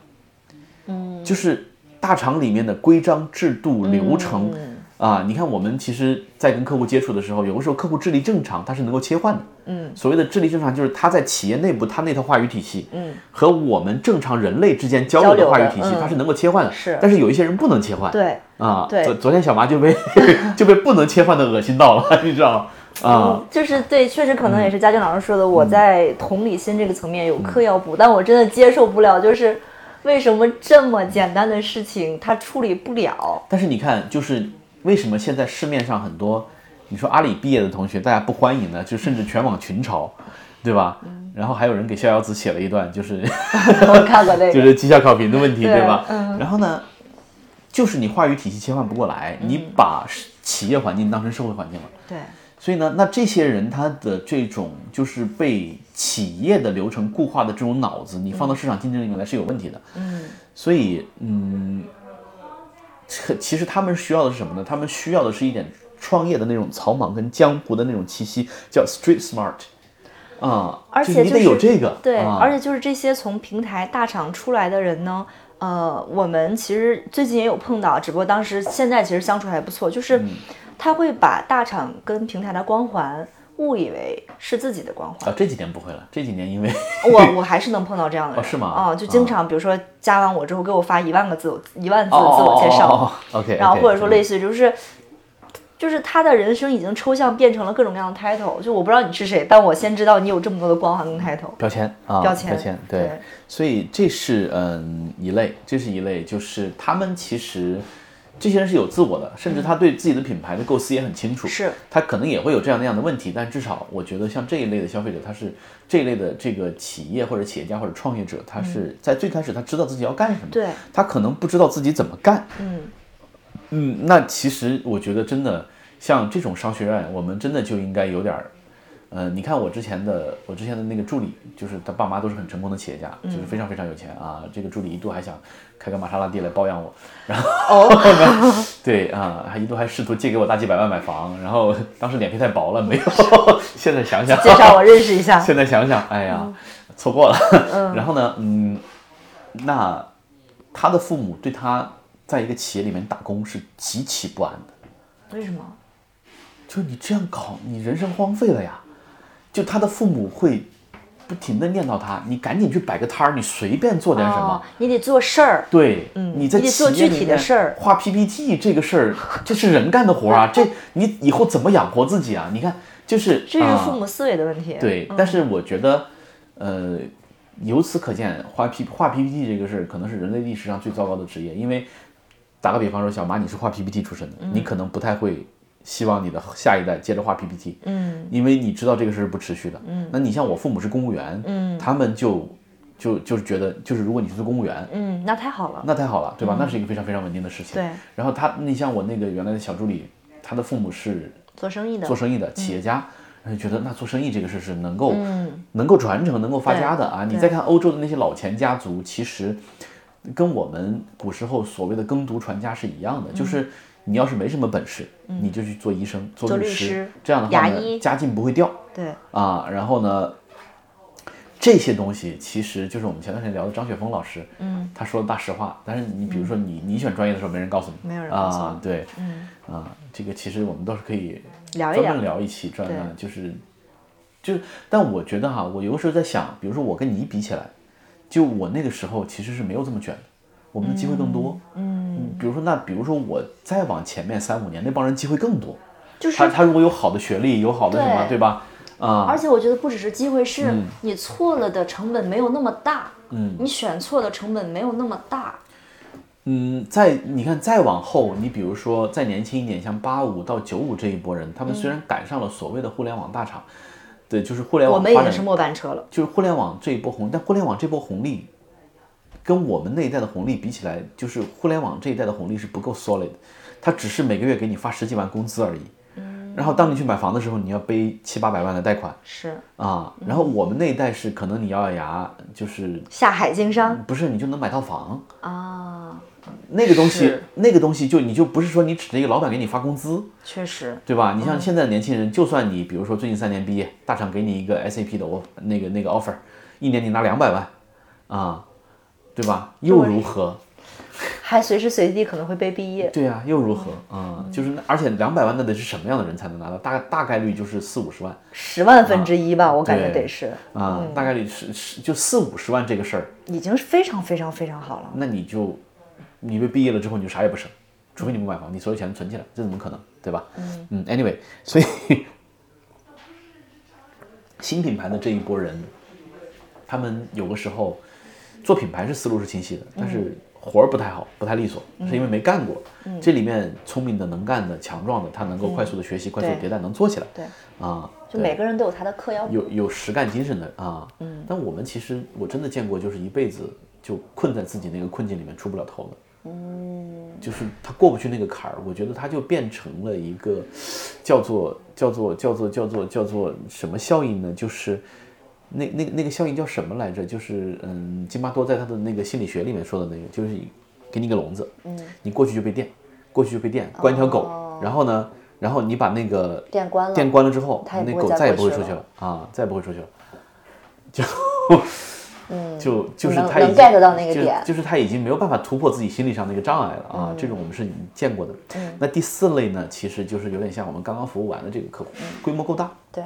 就是大厂里面的规章制度流程、啊，你看我们其实，在跟客户接触的时候，有的时候客户智力正常，他是能够切换的。嗯，所谓的智力正常，就是他在企业内部他那套话语体系，嗯，和我们正常人类之间交流的话语体系，嗯它是能够切换的。是但是有一些人不能切换。对，啊，对昨昨天小麻就被 就被不能切换的恶心到了，你知道吗？啊，就是对，确实可能也是佳俊老师说的，嗯我在同理心这个层面有课要补，但我真的接受不了，就是为什么这么简单的事情他处理不了？但是你看，就是为什么现在市面上很多，你说阿里毕业的同学大家不欢迎呢？就甚至全网群嘲，对吧？然后还有人给逍遥子写了一段，就是 我看过那个 就，是绩效考评的问题，对对吧？嗯然后呢，就是你话语体系切换不过来，你把企业环境当成社会环境了。对，所以呢，那这些人他的这种就是被企业的流程固化的这种脑子，你放到市场竞争里面来是有问题的。嗯，所以嗯，这其实他们需要的是什么呢？他们需要的是一点创业的那种草莽跟江湖的那种气息，叫 street smart 啊，而且你得有这个，对，啊、而且就是这些从平台大厂出来的人呢，呃，我们其实最近也有碰到，只不过当时现在其实相处还不错，就是嗯。他会把大厂跟平台的光环误以为是自己的光环。啊，这几年不会了，这几年因为 我我还是能碰到这样的人，哦是吗啊、就经常比如说加完我之后给我发一万个自我一万字自我介绍，OK，然后或者说类似似于就是。就是他的人生已经抽象变成了各种各样的 title，就我不知道你是谁，但我先知道你有这么多的光环跟 title。标签啊，标签标签对，对所以这是嗯一类，这是一类，就是他们其实这些人是有自我的，甚至他对自己的品牌的构思也很清楚。是他可能也会有这样那样的问题，但至少我觉得像这一类的消费者，他是这一类的这个企业或者企业家或者创业者，他是在最开始他知道自己要干什么，对他可能不知道自己怎么干。嗯嗯，那其实我觉得真的像这种商学院，我们真的就应该有点儿。呃，你看我之前的我之前的那个助理，就是他爸妈都是很成功的企业家，就是非常非常有钱啊。这个助理一度还想开个玛莎拉蒂来包养我，然后哦，对啊，还一度还试图借给我大几百万买房，然后当时脸皮太薄了，没有。现在想想，介绍我认识一下。现在想想，哎呀，错过了。然后呢，嗯，那他的父母对他在一个企业里面打工是极其不安的，为什么？就你这样搞，你人生荒废了呀。就他的父母会不停的念叨他，你赶紧去摆个摊儿，你随便做点什么。哦，你得做事儿。对，你在你得做具体的企业里面事儿画 PPT 这个事儿，这是人干的活儿啊，这你以后怎么养活自己啊？你看，就是这是啊父母思维的问题。对，但是我觉得，呃，由此可见，画 P 画 PPT 这个事儿可能是人类历史上最糟糕的职业，因为打个比方说，小马你是画 PPT 出身的，你可能不太会希望你的下一代接着画 PPT，嗯，因为你知道这个事儿是不持续的，嗯，那你像我父母是公务员，嗯，他们就就就是觉得，就是如果你是做公务员，嗯，那太好了。那太好了，对吧？那是一个非常非常稳定的事情。对。然后他，你像我那个原来的小助理，他的父母是做生意的。做生意的企业家，然后觉得那做生意这个事是能够、能够传承、能够发家的啊。你再看欧洲的那些老钱家族，其实跟我们古时候所谓的耕读传家是一样的，就是你要是没什么本事，你就去做医生、做做律师，师这样的话呢，家境不会掉。对，啊，然后呢，这些东西其实就是我们前段时间聊的张雪峰老师，嗯，他说的大实话。但是你比如说你、你选专业的时候，没人告诉你，没有人告诉啊，对，嗯。啊，这个其实我们倒是可以聊一专门聊聊一期专对门就是就是，但我觉得哈，我有的时候在想，比如说我跟你比起来，就我那个时候其实是没有这么卷的，我们的机会更多，嗯，比如说那比如说我再往前面三五年，那帮人机会更多，就是他他如果有好的学历，有好的什么，对。对吧？啊、而且我觉得不只是机会，是你错了的成本没有那么大，嗯，你选错的成本没有那么大，嗯，再你看再往后，你比如说再年轻一点，像八五到九五这一波人，他们虽然赶上了所谓的互联网大厂，对，就是互联网我们已经是末班车了。就是互联网这一波红，但互联网这波红利跟我们那一代的红利比起来，就是互联网这一代的红利是不够 solid，它只是每个月给你发十几万工资而已。然后当你去买房的时候，你要背七八百万的贷款。是。啊。然后我们那一代是可能你咬咬牙，就是下海经商。不是你就能买套房，啊，那个东西，那个东西就你就不是说你指着一个老板给你发工资，确实，对吧？你像现在的年轻人，就算你比如说最近三年毕业，大厂给你一个 SAP 的那个那个 offer，一年你拿两百万，啊，对吧？又如何？还随时随地可能会被毕业。对呀、又如何？啊，就是那而且两百万那得是什么样的人才能拿到？大大概率就是四五十万十万分之一吧，我感觉得是，啊，大概率是是就四五十万这个事儿，已经是非常非常非常好了。那你就你被毕业了之后你就啥也不剩，除非你不买房，你所有钱存起来，这怎么可能？对吧？嗯 a n y w a y 所以新品牌的这一波人，他们有个时候做品牌是思路是清晰的，但是活儿不太好，不太利索，是因为没干过。这里面聪明的、能干的、强壮的，他能够快速的学习、快速的迭代，能做起来。对，啊，就每个人都有他的课要有有实干精神的啊。嗯。但我们其实我真的见过，就是一辈子就困在自己那个困境里面出不了头的。嗯。就是他过不去那个坎儿，我觉得他就变成了一个叫做叫做叫做叫做叫做什么效应呢？就是那那个那个效应叫什么来着？就是嗯，金巴多在他的那个心理学里面说的那个，就是给你一个笼子，嗯，你过去就被电，过去就被电，关一条狗，然后呢，然后你把那个电关了，电关了之后，那狗再也不会出去了啊，再也不会出去了，就，就就是他已经 get 到那个就点就是他已经没有办法突破自己心理上的一个障碍了啊，这种我们是见过的。那第四类呢，其实就是有点像我们刚刚服务完的这个客户，规模够大，对，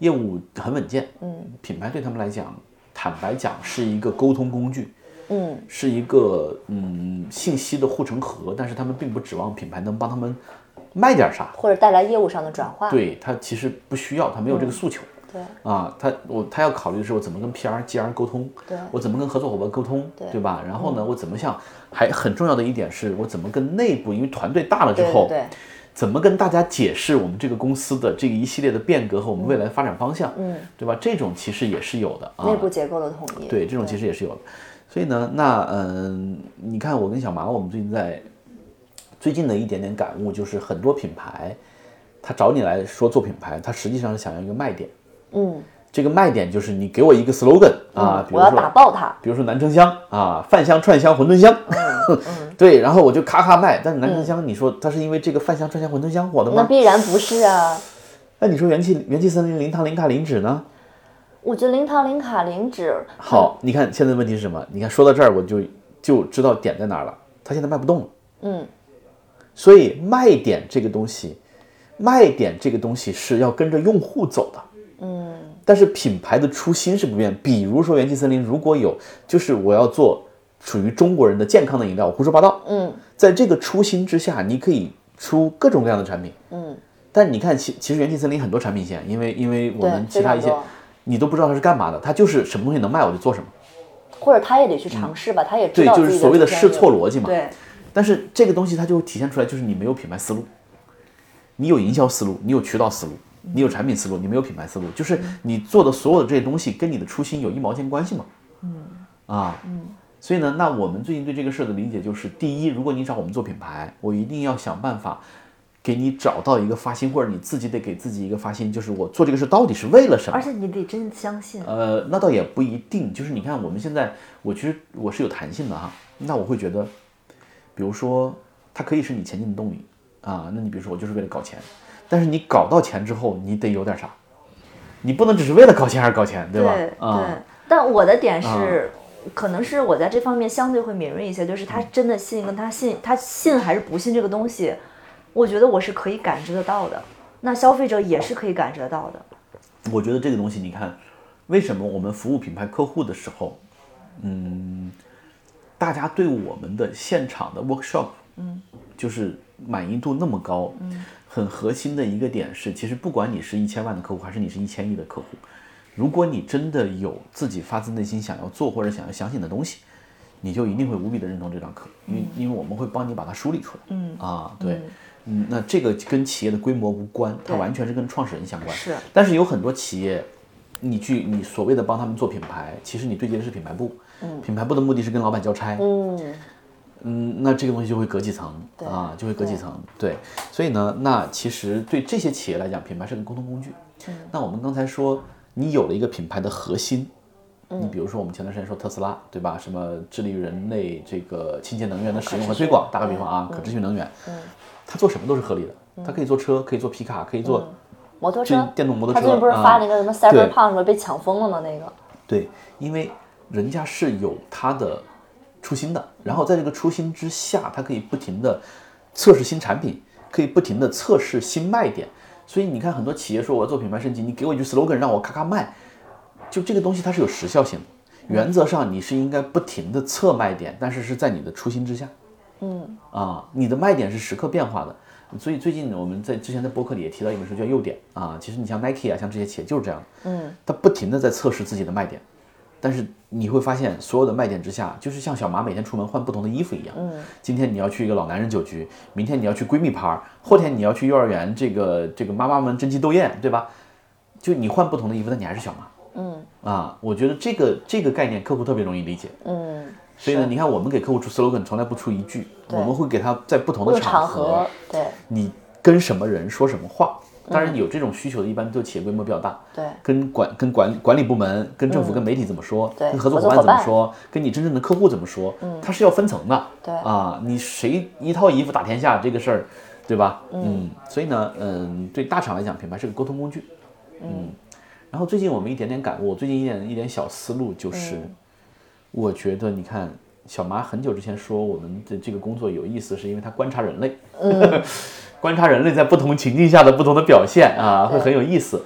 业务很稳健，嗯，品牌对他们来讲，坦白讲是一个沟通工具，嗯，是一个嗯信息的护城河，但是他们并不指望品牌能帮他们卖点啥，或者带来业务上的转化。对他其实不需要，他没有这个诉求。对啊，他我他要考虑的是我怎么跟 PR、GR 沟通，对我怎么跟合作伙伴沟通，对吧？然后呢，我怎么向还很重要的一点是我怎么跟内部，因为团队大了之后，对对对，怎么跟大家解释我们这个公司的这个一系列的变革和我们未来的发展方向，嗯，对吧？这种其实也是有的啊，内部结构的统一，对，这种其实也是有的。所以呢，那嗯，你看我跟小麻，我们最近在最近的一点点感悟就是，很多品牌他找你来说做品牌，他实际上是想要一个卖点。嗯，这个卖点就是你给我一个 slogan 啊，比如我要打爆它，比如说南城香啊，饭香、串香、馄饨香，对，然后我就咔咔卖。但是南城香，你说它是因为这个饭香、串香、馄饨香火的吗？那必然不是啊。那你说元气元气森林、零糖、零卡、零脂呢？我觉得零糖、零卡、零脂，好，你看现在问题是什么？你看说到这儿，我就就知道点在哪儿了。它现在卖不动了。嗯，所以卖点这个东西，卖点这个东西是要跟着用户走的。嗯，但是品牌的初心是不变。比如说元气森林，如果有就是我要做属于中国人的健康的饮料，我胡说八道。嗯，在这个初心之下，你可以出各种各样的产品。嗯，但你看，其其实元气森林很多产品线，因为因为我们其他一些你都不知道它是干嘛的，它就是什么东西能卖我就做什么。或者他也得去尝试吧，他也知对，就是所谓的试错逻辑嘛。对，但是这个东西它就体现出来，就是你没有品牌思路，你有营销思路，你有渠道思路，你有产品思路，你没有品牌思路，就是你做的所有的这些东西跟你的初心有一毛钱关系吗？嗯，啊，嗯，所以呢，那我们最近对这个事儿的理解就是，第一，如果你找我们做品牌，我一定要想办法给你找到一个发心，或者你自己得给自己一个发心，就是我做这个事到底是为了什么而？且你得真相信，呃，那倒也不一定，就是你看我们现在，我其实我是有弹性的哈，那我会觉得，比如说它可以是你前进的动力啊，那你比如说我就是为了搞钱，但是你搞到钱之后，你得有点啥，你不能只是为了搞钱而搞钱，对吧？对啊，但我的点是，可能是我在这方面相对会敏锐一些，就是他真的信跟他信，他信还是不信这个东西，我觉得我是可以感知得到的，那消费者也是可以感知得到的。我觉得这个东西，你看，为什么我们服务品牌客户的时候，嗯，大家对我们的现场的 workshop，嗯，就是满意度那么高，嗯，很核心的一个点是，其实不管你是一千万的客户，还是你是一千亿的客户，如果你真的有自己发自内心想要做或者想要相信的东西，你就一定会无比的认同这堂课，因为因为我们会帮你把它梳理出来，嗯啊，对。嗯，那这个跟企业的规模无关，它完全是跟创始人相关。是。但是有很多企业，你去你所谓的帮他们做品牌，其实你对接的是品牌部，嗯，品牌部的目的是跟老板交差，嗯，嗯，那这个东西就会隔几层啊，就会隔几层，对，所以呢，那其实对这些企业来讲，品牌是个沟通工具。那我们刚才说，你有了一个品牌的核心，你比如说我们前段时间说特斯拉，对吧？什么致力于人类这个清洁能源的使用和推广，打个比方啊，可持续能源，它做什么都是合理的，它可以做车，可以做皮卡，可以做摩托车，电动摩托车他最近不是啊发那个什么 Cyberpunk 什么被抢疯了吗？那个，对，因为人家是有他的初心的，然后在这个初心之下，它可以不停的测试新产品，可以不停的测试新卖点。所以你看，很多企业说我要做品牌升级，你给我一句 slogan 让我咔咔卖，就这个东西它是有时效性的。原则上你是应该不停的测卖点，但是是在你的初心之下。嗯，啊，你的卖点是时刻变化的。所以最近我们在之前在播客里也提到一本书叫《诱点》啊，其实你像 Nike 啊，像这些企业就是这样的，嗯，它不停的在测试自己的卖点，但是你会发现所有的卖点之下，就是像小马每天出门换不同的衣服一样，嗯，今天你要去一个老男人酒局，明天你要去闺蜜趴，后天你要去幼儿园这个这个妈妈们争奇斗艳，对吧？就你换不同的衣服，但你还是小马，嗯。啊，我觉得这个这个概念客户特别容易理解，嗯，所以呢，你看我们给客户出 slogan 从来不出一句，我们会给他在不同的场合合，对。你跟什么人说什么话。当然，有这种需求的，一般都企业规模比较大，对跟管跟管管理部门、跟政府、跟媒体怎么说，对跟合作伙伴怎么说，跟你真正的客户怎么说，嗯它是要分层的。对啊，你谁一套衣服打天下这个事儿，对吧？嗯，所以呢，嗯，对大厂来讲，品牌是个沟通工具。嗯，然后最近我们一点点感悟，我最近一点一点小思路就是，我觉得你看。小麻很久之前说我们的这个工作有意思，是因为他观察人类，观察人类在不同情境下的不同的表现啊，会很有意思。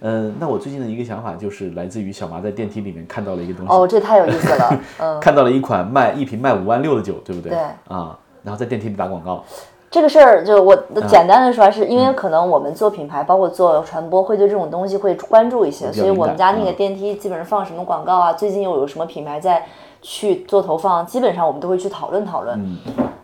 嗯，那我最近的一个想法就是来自于小麻在电梯里面看到了一个东西，哦，这太有意思了，嗯，看到了一款卖一瓶卖五万六的酒，对不对？对。啊，然后在电梯里打广告，这个事儿就我简单的说，是因为可能我们做品牌，包括做传播，会对这种东西会关注一些，所以我们家那个电梯基本上放什么广告啊，最近又有什么品牌在去做投放，基本上我们都会去讨论讨论。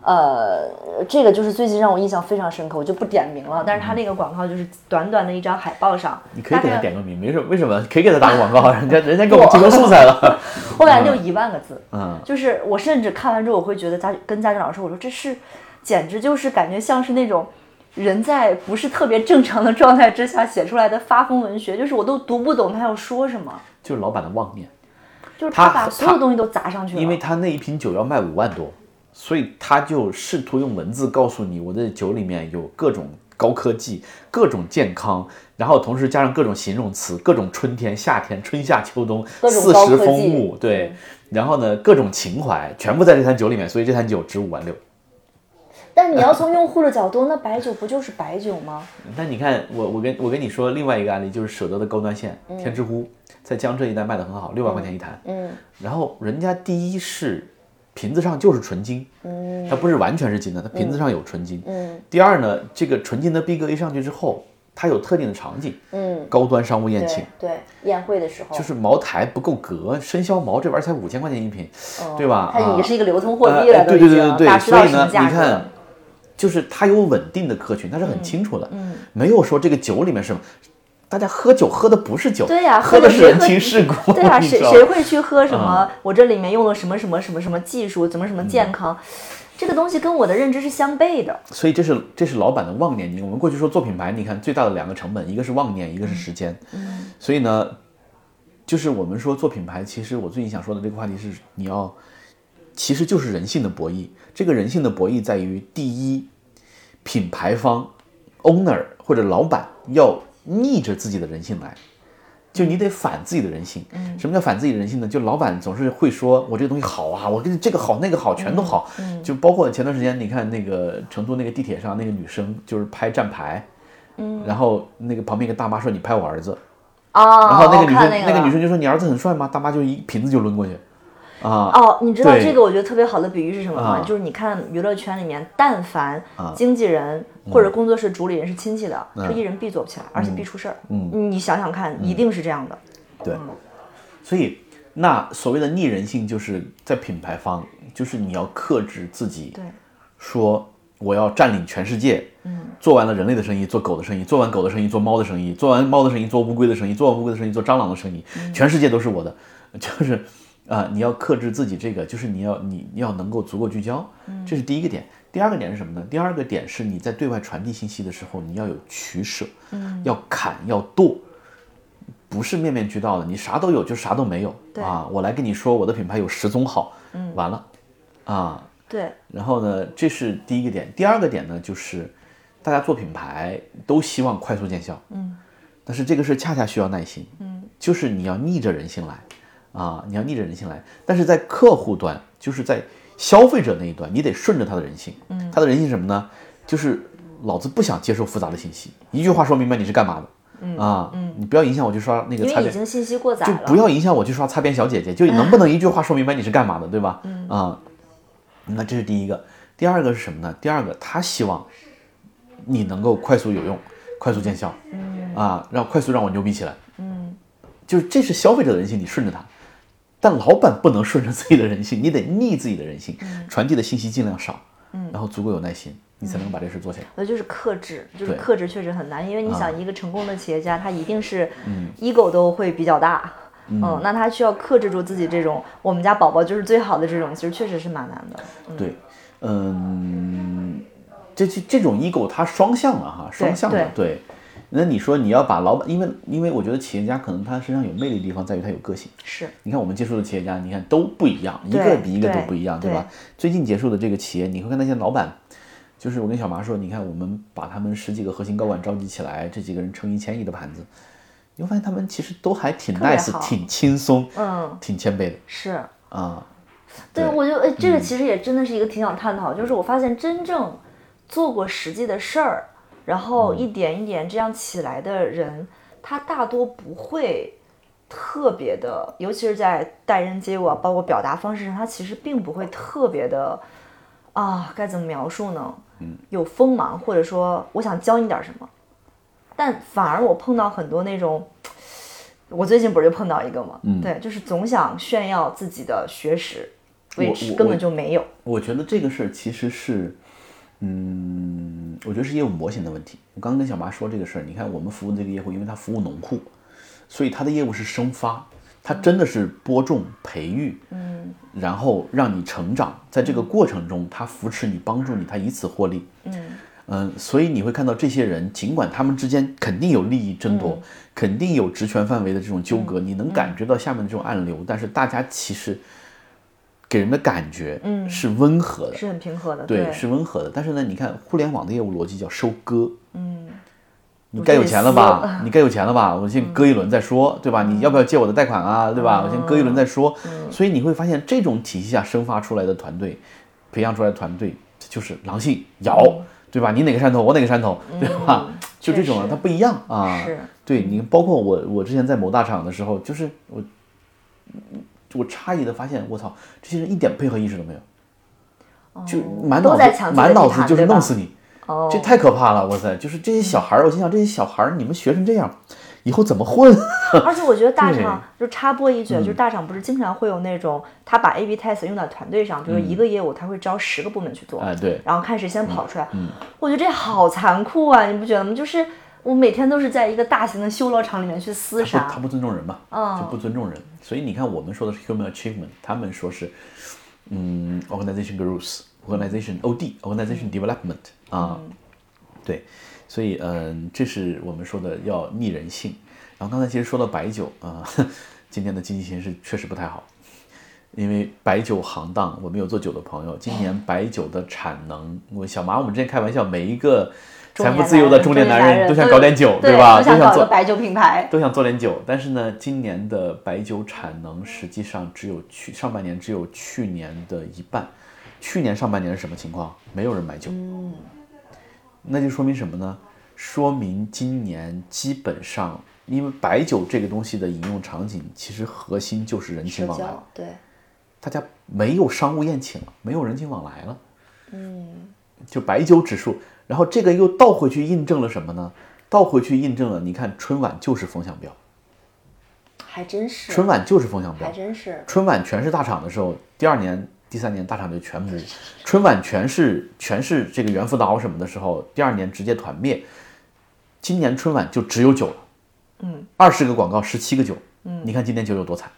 呃，这个就是最近让我印象非常深刻，我就不点名了。但是他那个广告就是短短的一张海报上，你可以给他点个名，没事，为什么可以给他打个广告？人家人家给我们提供素材了。我感觉就一万个字，嗯，就是我甚至看完之后，我会觉得家跟家长老师我说这是。简直就是感觉像是那种人在不是特别正常的状态之下写出来的发疯文学，就是我都读不懂他要说什么。就是老板的妄念，就是他把所有东西都砸上去了。因为他那一瓶酒要卖五万多，所以他就试图用文字告诉你，我的酒里面有各种高科技、各种健康，然后同时加上各种形容词，各种春天、夏天、春夏秋冬、四时风物，对，然后呢，各种情怀全部在这坛酒里面，所以这坛酒值五万六。但你要从用户的角度，那白酒不就是白酒吗？那你看，我我跟我跟你说另外一个案例，就是舍得的高端线天之呼，在江浙一带卖的很好，六万块钱一坛。嗯。然后人家第一是瓶子上就是纯金，嗯，它不是完全是金的，它瓶子上有纯金。嗯。第二呢，这个纯金的逼格一上去之后，它有特定的场景，嗯，高端商务宴请，对宴会的时候，就是茅台不够格，生肖茅这玩意儿才五千块钱一瓶，对吧？它已经是一个流通货币了，对对对对对，所以呢，你看。就是它有稳定的客群，它是很清楚的，嗯，没有说这个酒里面是，大家喝酒喝的不是酒，对呀，喝的是人情世故，对呀，谁谁会去喝什么？我这里面用了什么什么什么什么技术，怎么什么健康？这个东西跟我的认知是相悖的。所以这是这是老板的妄念。你我们过去说做品牌，你看最大的两个成本，一个是妄念，一个是时间。嗯，所以呢，就是我们说做品牌，其实我最近想说的这个话题是，你要其实就是人性的博弈。这个人性的博弈在于第一。品牌方，owner 或者老板要逆着自己的人性来，就你得反自己的人性。嗯，什么叫反自己的人性呢？就老板总是会说，我这个东西好啊，我跟你这个好那个好全都好。嗯，就包括前段时间你看那个成都那个地铁上那个女生就是拍站牌，嗯，然后那个旁边一个大妈说你拍我儿子，啊，然后那个女生那个女生就说你儿子很帅吗？大妈就一瓶子就抡过去。啊哦，你知道这个我觉得特别好的比喻是什么吗？就是你看娱乐圈里面，但凡经纪人或者工作室主理人是亲戚的，这艺人必做不起来，而且必出事儿。嗯，你想想看，一定是这样的。对，所以那所谓的逆人性，就是在品牌方，就是你要克制自己。对，说我要占领全世界。嗯，做完了人类的生意，做狗的生意；做完狗的生意，做猫的生意；做完猫的生意，做乌龟的生意；做完乌龟的生意，做蟑螂的生意。全世界都是我的，就是。啊，你要克制自己这个，就是你要你要能够足够聚焦，这是第一个点。第二个点是什么呢？第二个点是你在对外传递信息的时候，你要有取舍，嗯，要砍要剁，不是面面俱到的。你啥都有就啥都没有啊！我来跟你说我的品牌有十宗好，嗯，完了，啊，对。然后呢，这是第一个点。第二个点呢，就是大家做品牌都希望快速见效，嗯，但是这个事恰恰需要耐心，嗯，就是你要逆着人性来。啊，你要逆着人性来，但是在客户端，就是在消费者那一端，你得顺着他的人性。嗯，他的人性什么呢？就是老子不想接受复杂的信息，一句话说明白你是干嘛的。嗯啊，嗯，你不要影响我去刷那个擦边，已经信息过载了，就不要影响我去刷擦边小姐姐，就 能不能一句话说明白你是干嘛的，对吧？嗯啊，那这是第一个，第二个是什么呢？第二个他希望你能够快速有用，快速见效。嗯啊，让快速让我牛逼起来。嗯，就是这是消费者的人性，你顺着他。但老板不能顺着自己的人性，你得逆自己的人性，传递的信息尽量少，嗯，然后足够有耐心，你才能把这事做起来。那就是克制，就是克制确实很难，因为你想一个成功的企业家，他一定是，ego 都会比较大，嗯，那他需要克制住自己这种我们家宝宝就是最好的这种，其实确实是蛮难的。对，嗯，这这这种 ego 它双向的哈，双向的，对。那你说你要把老板，因为因为我觉得企业家可能他身上有魅力的地方在于他有个性。是，你看我们接触的企业家，你看都不一样，一个比一个都不一样，对吧？最近结束的这个企业，你会看那些老板，就是我跟小麻说，你看我们把他们十几个核心高管召集起来，这几个人撑一千亿的盘子，你会发现他们其实都还挺 nice，挺轻松，嗯，挺谦卑的。是啊，对，我就哎，这个其实也真的是一个挺想探讨，就是我发现真正做过实际的事儿。然后一点一点这样起来的人，他大多不会特别的，尤其是在待人接物啊，包括表达方式上，他其实并不会特别的，啊，该怎么描述呢？嗯，有锋芒，或者说我想教你点什么，但反而我碰到很多那种，我最近不是就碰到一个嘛，嗯，对，就是总想炫耀自己的学识我，which 我根本就没有。我觉得这个事儿其实是，嗯，我觉得是业务模型的问题。我刚刚跟小麻说这个事儿，你看我们服务这个业务，因为它服务农户，所以它的业务是生发，它真的是播种、培育，嗯，然后让你成长，在这个过程中，它扶持你、帮助你，它以此获利，嗯所以你会看到这些人，尽管他们之间肯定有利益争夺，肯定有职权范围的这种纠葛，你能感觉到下面的这种暗流，但是大家其实给人的感觉，嗯，是温和的，是很平和的，对，是温和的。但是呢，你看互联网的业务逻辑叫收割，嗯，你该有钱了吧？你该有钱了吧？我先割一轮再说，对吧？你要不要借我的贷款啊？对吧？我先割一轮再说。所以你会发现，这种体系下生发出来的团队，培养出来的团队，就是狼性咬，对吧？你哪个山头，我哪个山头，对吧？就这种啊，它不一样啊。是，对你，包括我，我之前在某大厂的时候，就是我，我诧异的发现，我操，这些人一点配合意识都没有，就满脑子满脑子就是弄死你，哦，这太可怕了！哇塞，就是这些小孩儿，我心想这些小孩儿，你们学成这样，以后怎么混？而且我觉得大厂就插播一句，就是大厂不是经常会有那种他把 A/B test 用到团队上，比如一个业务他会招十个部门去做，嗯哎，对，然后看谁先跑出来。我觉得这好残酷啊，你不觉得吗？就是我每天都是在一个大型的修罗场里面去厮杀他杀不，尊重人嘛，嗯就不尊重人。所以你看，我们说的是 human achievement，他们说是嗯 organization growth，organization OD，organization development 啊，对，所以嗯，这是我们说的要逆人性。然后刚才其实说到白酒啊、今天的经济形势确实不太好，因为白酒行当，我们有做酒的朋友，今年白酒的产能，我小马我们之前开玩笑，每一个财富自由的中年男人都想搞点酒，对吧？都想想做搞个白酒品牌。都想做点酒，但是呢，今年的白酒产能实际上只有去上半年只有去年的一半。去年上半年是什么情况？没有人买酒，嗯那就说明什么呢？说明今年基本上，因为白酒这个东西的饮用场景，其实核心就是人情往来，对，大家没有商务宴请了，没有人情往来了。嗯，就白酒指数，然后这个又倒回去印证了什么呢？倒回去印证了，你看春晚就是风向标。还真是，春晚就是风向标。还，真是。春晚全是大厂的时候，第二年、第三年大厂就全没；春晚全是全是这个猿辅导什么的时候，第二年直接团灭。今年春晚就只有九了，嗯，二十个广告，十七个九，嗯，你看今年九有多惨，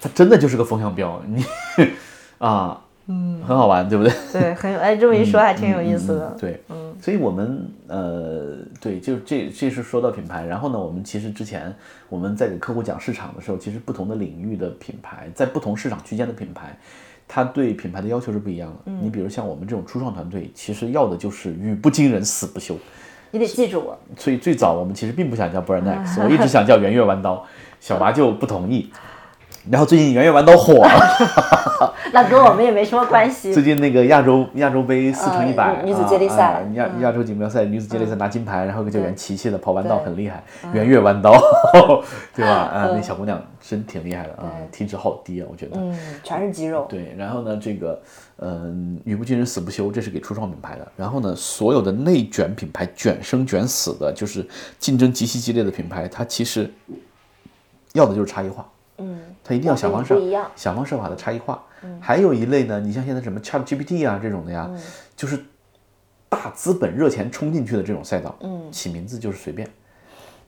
它真的就是个风向标，你 啊，嗯，很好玩，对不对？对，很有哎，这么一说还挺有意思的。对，嗯，所以我们呃，对，就这这是说到品牌，然后呢，我们其实之前我们在给客户讲市场的时候，其实不同的领域的品牌，在不同市场区间的品牌，它对品牌的要求是不一样的。你比如像我们这种初创团队，其实要的就是语不惊人死不休。你得记住我，所以最早我们其实并不想叫 Brand X，我一直想叫圆月弯刀，小麻就不同意。然后最近圆月弯刀火了。那跟我们也没什么关系。最近那个亚洲亚洲杯四乘一百呃女子接力赛亚亚洲锦标赛女子接力赛拿金牌，然后有个叫袁琪琪的跑弯道很厉害，圆月弯刀，对吧？啊，那小姑娘真挺厉害的啊，体脂好低啊，我觉得。嗯，全是肌肉。对，然后呢，这个嗯，语不惊人死不休，这是给初创品牌的。然后呢，所有的内卷品牌，卷生卷死的，就是竞争极其激烈的品牌，它其实要的就是差异化。嗯，它一定要想方设想方设法的差异化。嗯。还有一类呢，你像现在什么 Chat GPT 啊这种的呀，就是大资本热钱冲进去的这种赛道，嗯，起名字就是随便，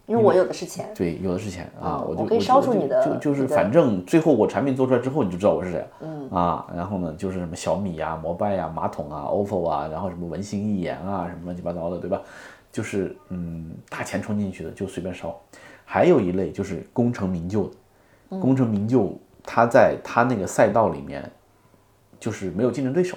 因为我有的是钱。对，有的是钱啊，我就我可以就烧出你的就就是反正最后我产品做出来之后，你就知道我是谁了，嗯。啊，然后呢就是什么小米啊、摩拜啊、马桶啊、OPPO 啊，然后什么文心一言啊，什么乱七八糟的，对吧？就是嗯，大钱冲进去的就随便烧。还有一类就是功成名就的，嗯功成名就，他在他那个赛道里面就是没有竞争对手，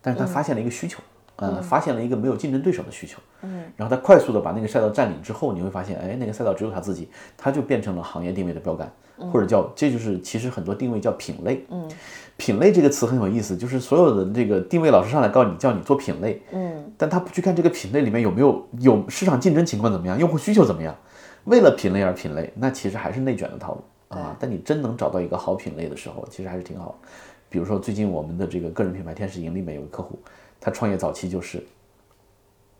但是他发现了一个需求，呃，发现了一个没有竞争对手的需求，嗯，然后他快速的把那个赛道占领之后，你会发现，哎，那个赛道只有他自己，他就变成了行业定位的标杆，或者叫这就是其实很多定位叫品类，嗯，品类这个词很有意思，就是所有的这个定位老师上来告诉你叫你做品类，嗯，但他不去看这个品类里面有没有有市场竞争情况怎么样，用户需求怎么样，为了品类而品类，那其实还是内卷的套路啊。但你真能找到一个好品类的时候，其实还是挺好。比如说最近我们的这个个人品牌天使盈利里面有个客户，他创业早期就是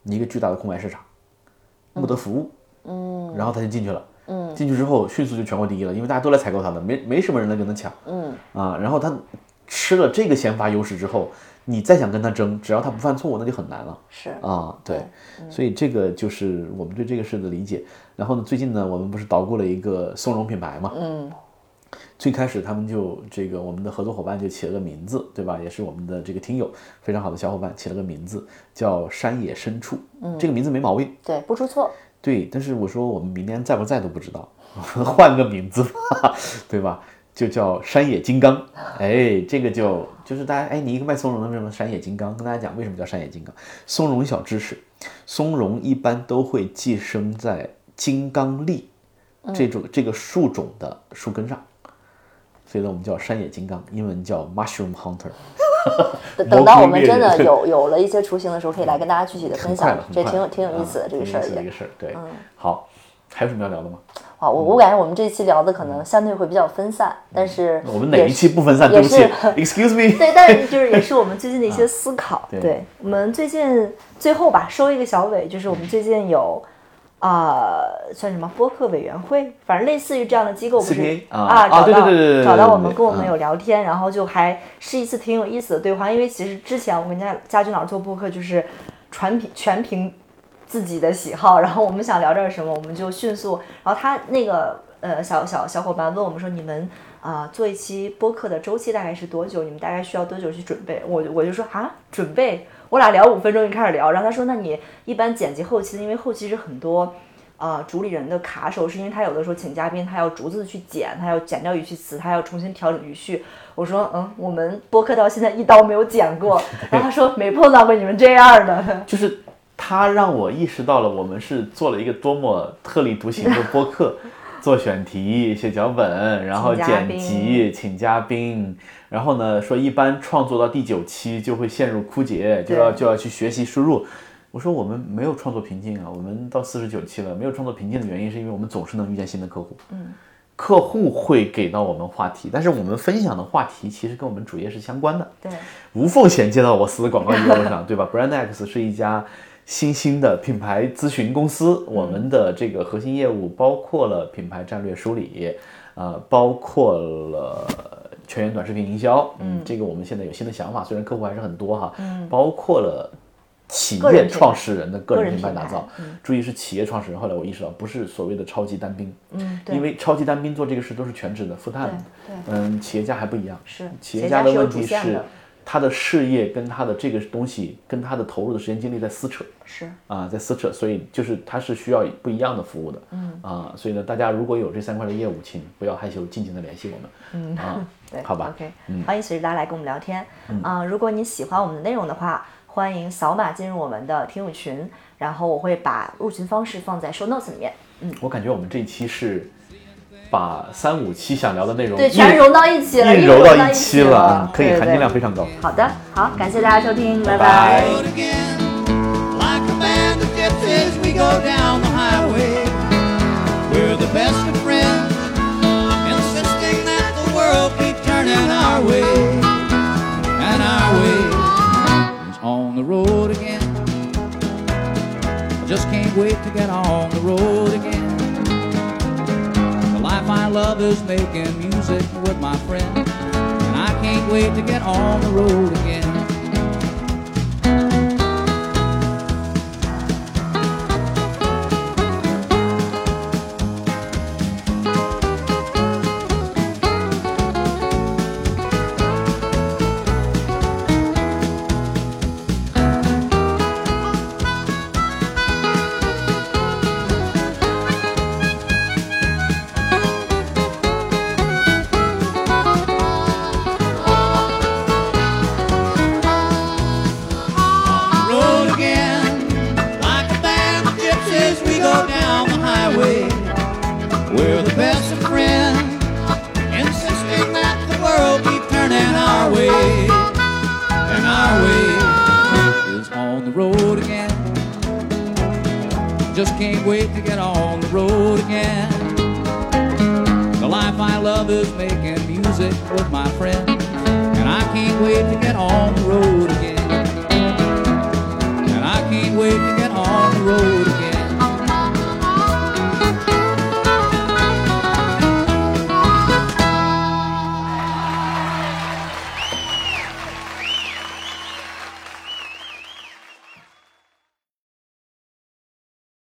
一个巨大的空白市场，没得服务，嗯，然后他就进去了，嗯，进去之后迅速就全国第一了，因为大家都来采购他的，没没什么人能跟他抢，嗯，啊，然后他吃了这个先发优势之后，你再想跟他争，只要他不犯错误，那就很难了。是啊，对，所以这个就是我们对这个事的理解。然后呢，最近呢，我们不是捣鼓了一个松茸品牌嘛？嗯。最开始他们就这个我们的合作伙伴就起了个名字，对吧？也是我们的这个听友非常好的小伙伴起了个名字叫山野深处。嗯，这个名字没毛病。对，不出错。对，但是我说我们明年在不在都不知道，换个名字吧，对吧？就叫山野金刚。哎，这个就就是大家哎，你一个卖松茸的为什么山野金刚？跟大家讲为什么叫山野金刚。松茸小知识，松茸一般都会寄生在金刚栎这种这个树种的树根上。所以呢，我们叫山野金刚，英文叫 Mushroom Hunter。等 等到我们真的有有了一些雏形的时候，可以来跟大家具体的分享。这挺有挺有意思的这个事儿。这个事儿，对。好，还有什么要聊的吗？啊，我我感觉我们这一期聊的可能相对会比较分散，但是我们哪一期不分散？对不起，Excuse me。对，但是 就是也是我们最近的一些思考。对，我们最近最后吧，收一个小尾，就是我们最近有。啊，算什么播客委员会？反正类似于这样的机构，不是啊？找到找到我们，跟我们有聊天，然后就还是一次挺有意思的对话。因为其实之前我跟家家军老师做播客，就是全凭全凭自己的喜好，然后我们想聊点什么，我们就迅速。然后他那个呃小小小伙伴问我们说：“你们啊做一期播客的周期大概是多久？你们大概需要多久去准备？”我我就说啊，准备。我俩聊五分钟就开始聊，然后他说：“那你一般剪辑后期，因为后期是很多，呃，主理人的卡手，是因为他有的时候请嘉宾，他要逐字去剪，他要剪掉语气词，他要重新调整语序。”我说：“嗯，我们播客到现在一刀没有剪过。”然后他说：“没碰到过你们这样的。”就是他让我意识到了，我们是做了一个多么特立独行的 播客。做选题、写脚本，然后剪辑、请嘉宾，然后呢说一般创作到第九期就会陷入枯竭，就要就要去学习输入。我说我们没有创作瓶颈啊，我们到四十九期了，没有创作瓶颈的原因是因为我们总是能遇见新的客户，嗯，客户会给到我们话题，但是我们分享的话题其实跟我们主业是相关的，对，无缝衔接到我司的广告业务上，对吧？Brand X 是一家。新兴的品牌咨询公司，我们的这个核心业务包括了品牌战略梳理，呃，包括了全员短视频营销，嗯，这个我们现在有新的想法，虽然客户还是很多哈，嗯，包括了企业创始人的个人品牌打造，注意是企业创始人。后来我意识到，不是所谓的超级单兵，嗯，因为超级单兵做这个事都是全职的，full time，对，嗯，企业家还不一样，是企业家的问题是。他的事业跟他的这个东西，跟他的投入的时间精力在撕扯，是。啊，在撕扯，所以就是他是需要不一样的服务的，嗯。啊，所以呢，大家如果有这三块的业务，请不要害羞，尽情的联系我们，嗯啊，对，好吧，OK，欢迎随时大家来跟我们聊天，啊，如果你喜欢我们的内容的话，欢迎扫码进入我们的听友群，然后我会把入群方式放在 show notes 里面，嗯，我感觉我们这一期是。把三五七想聊的内容对全融到一起了，一揉到一起了，可以含金量非常高。好的，好，感谢大家收听，拜拜。my love is making music with my friend. And I can't wait to get on the road again.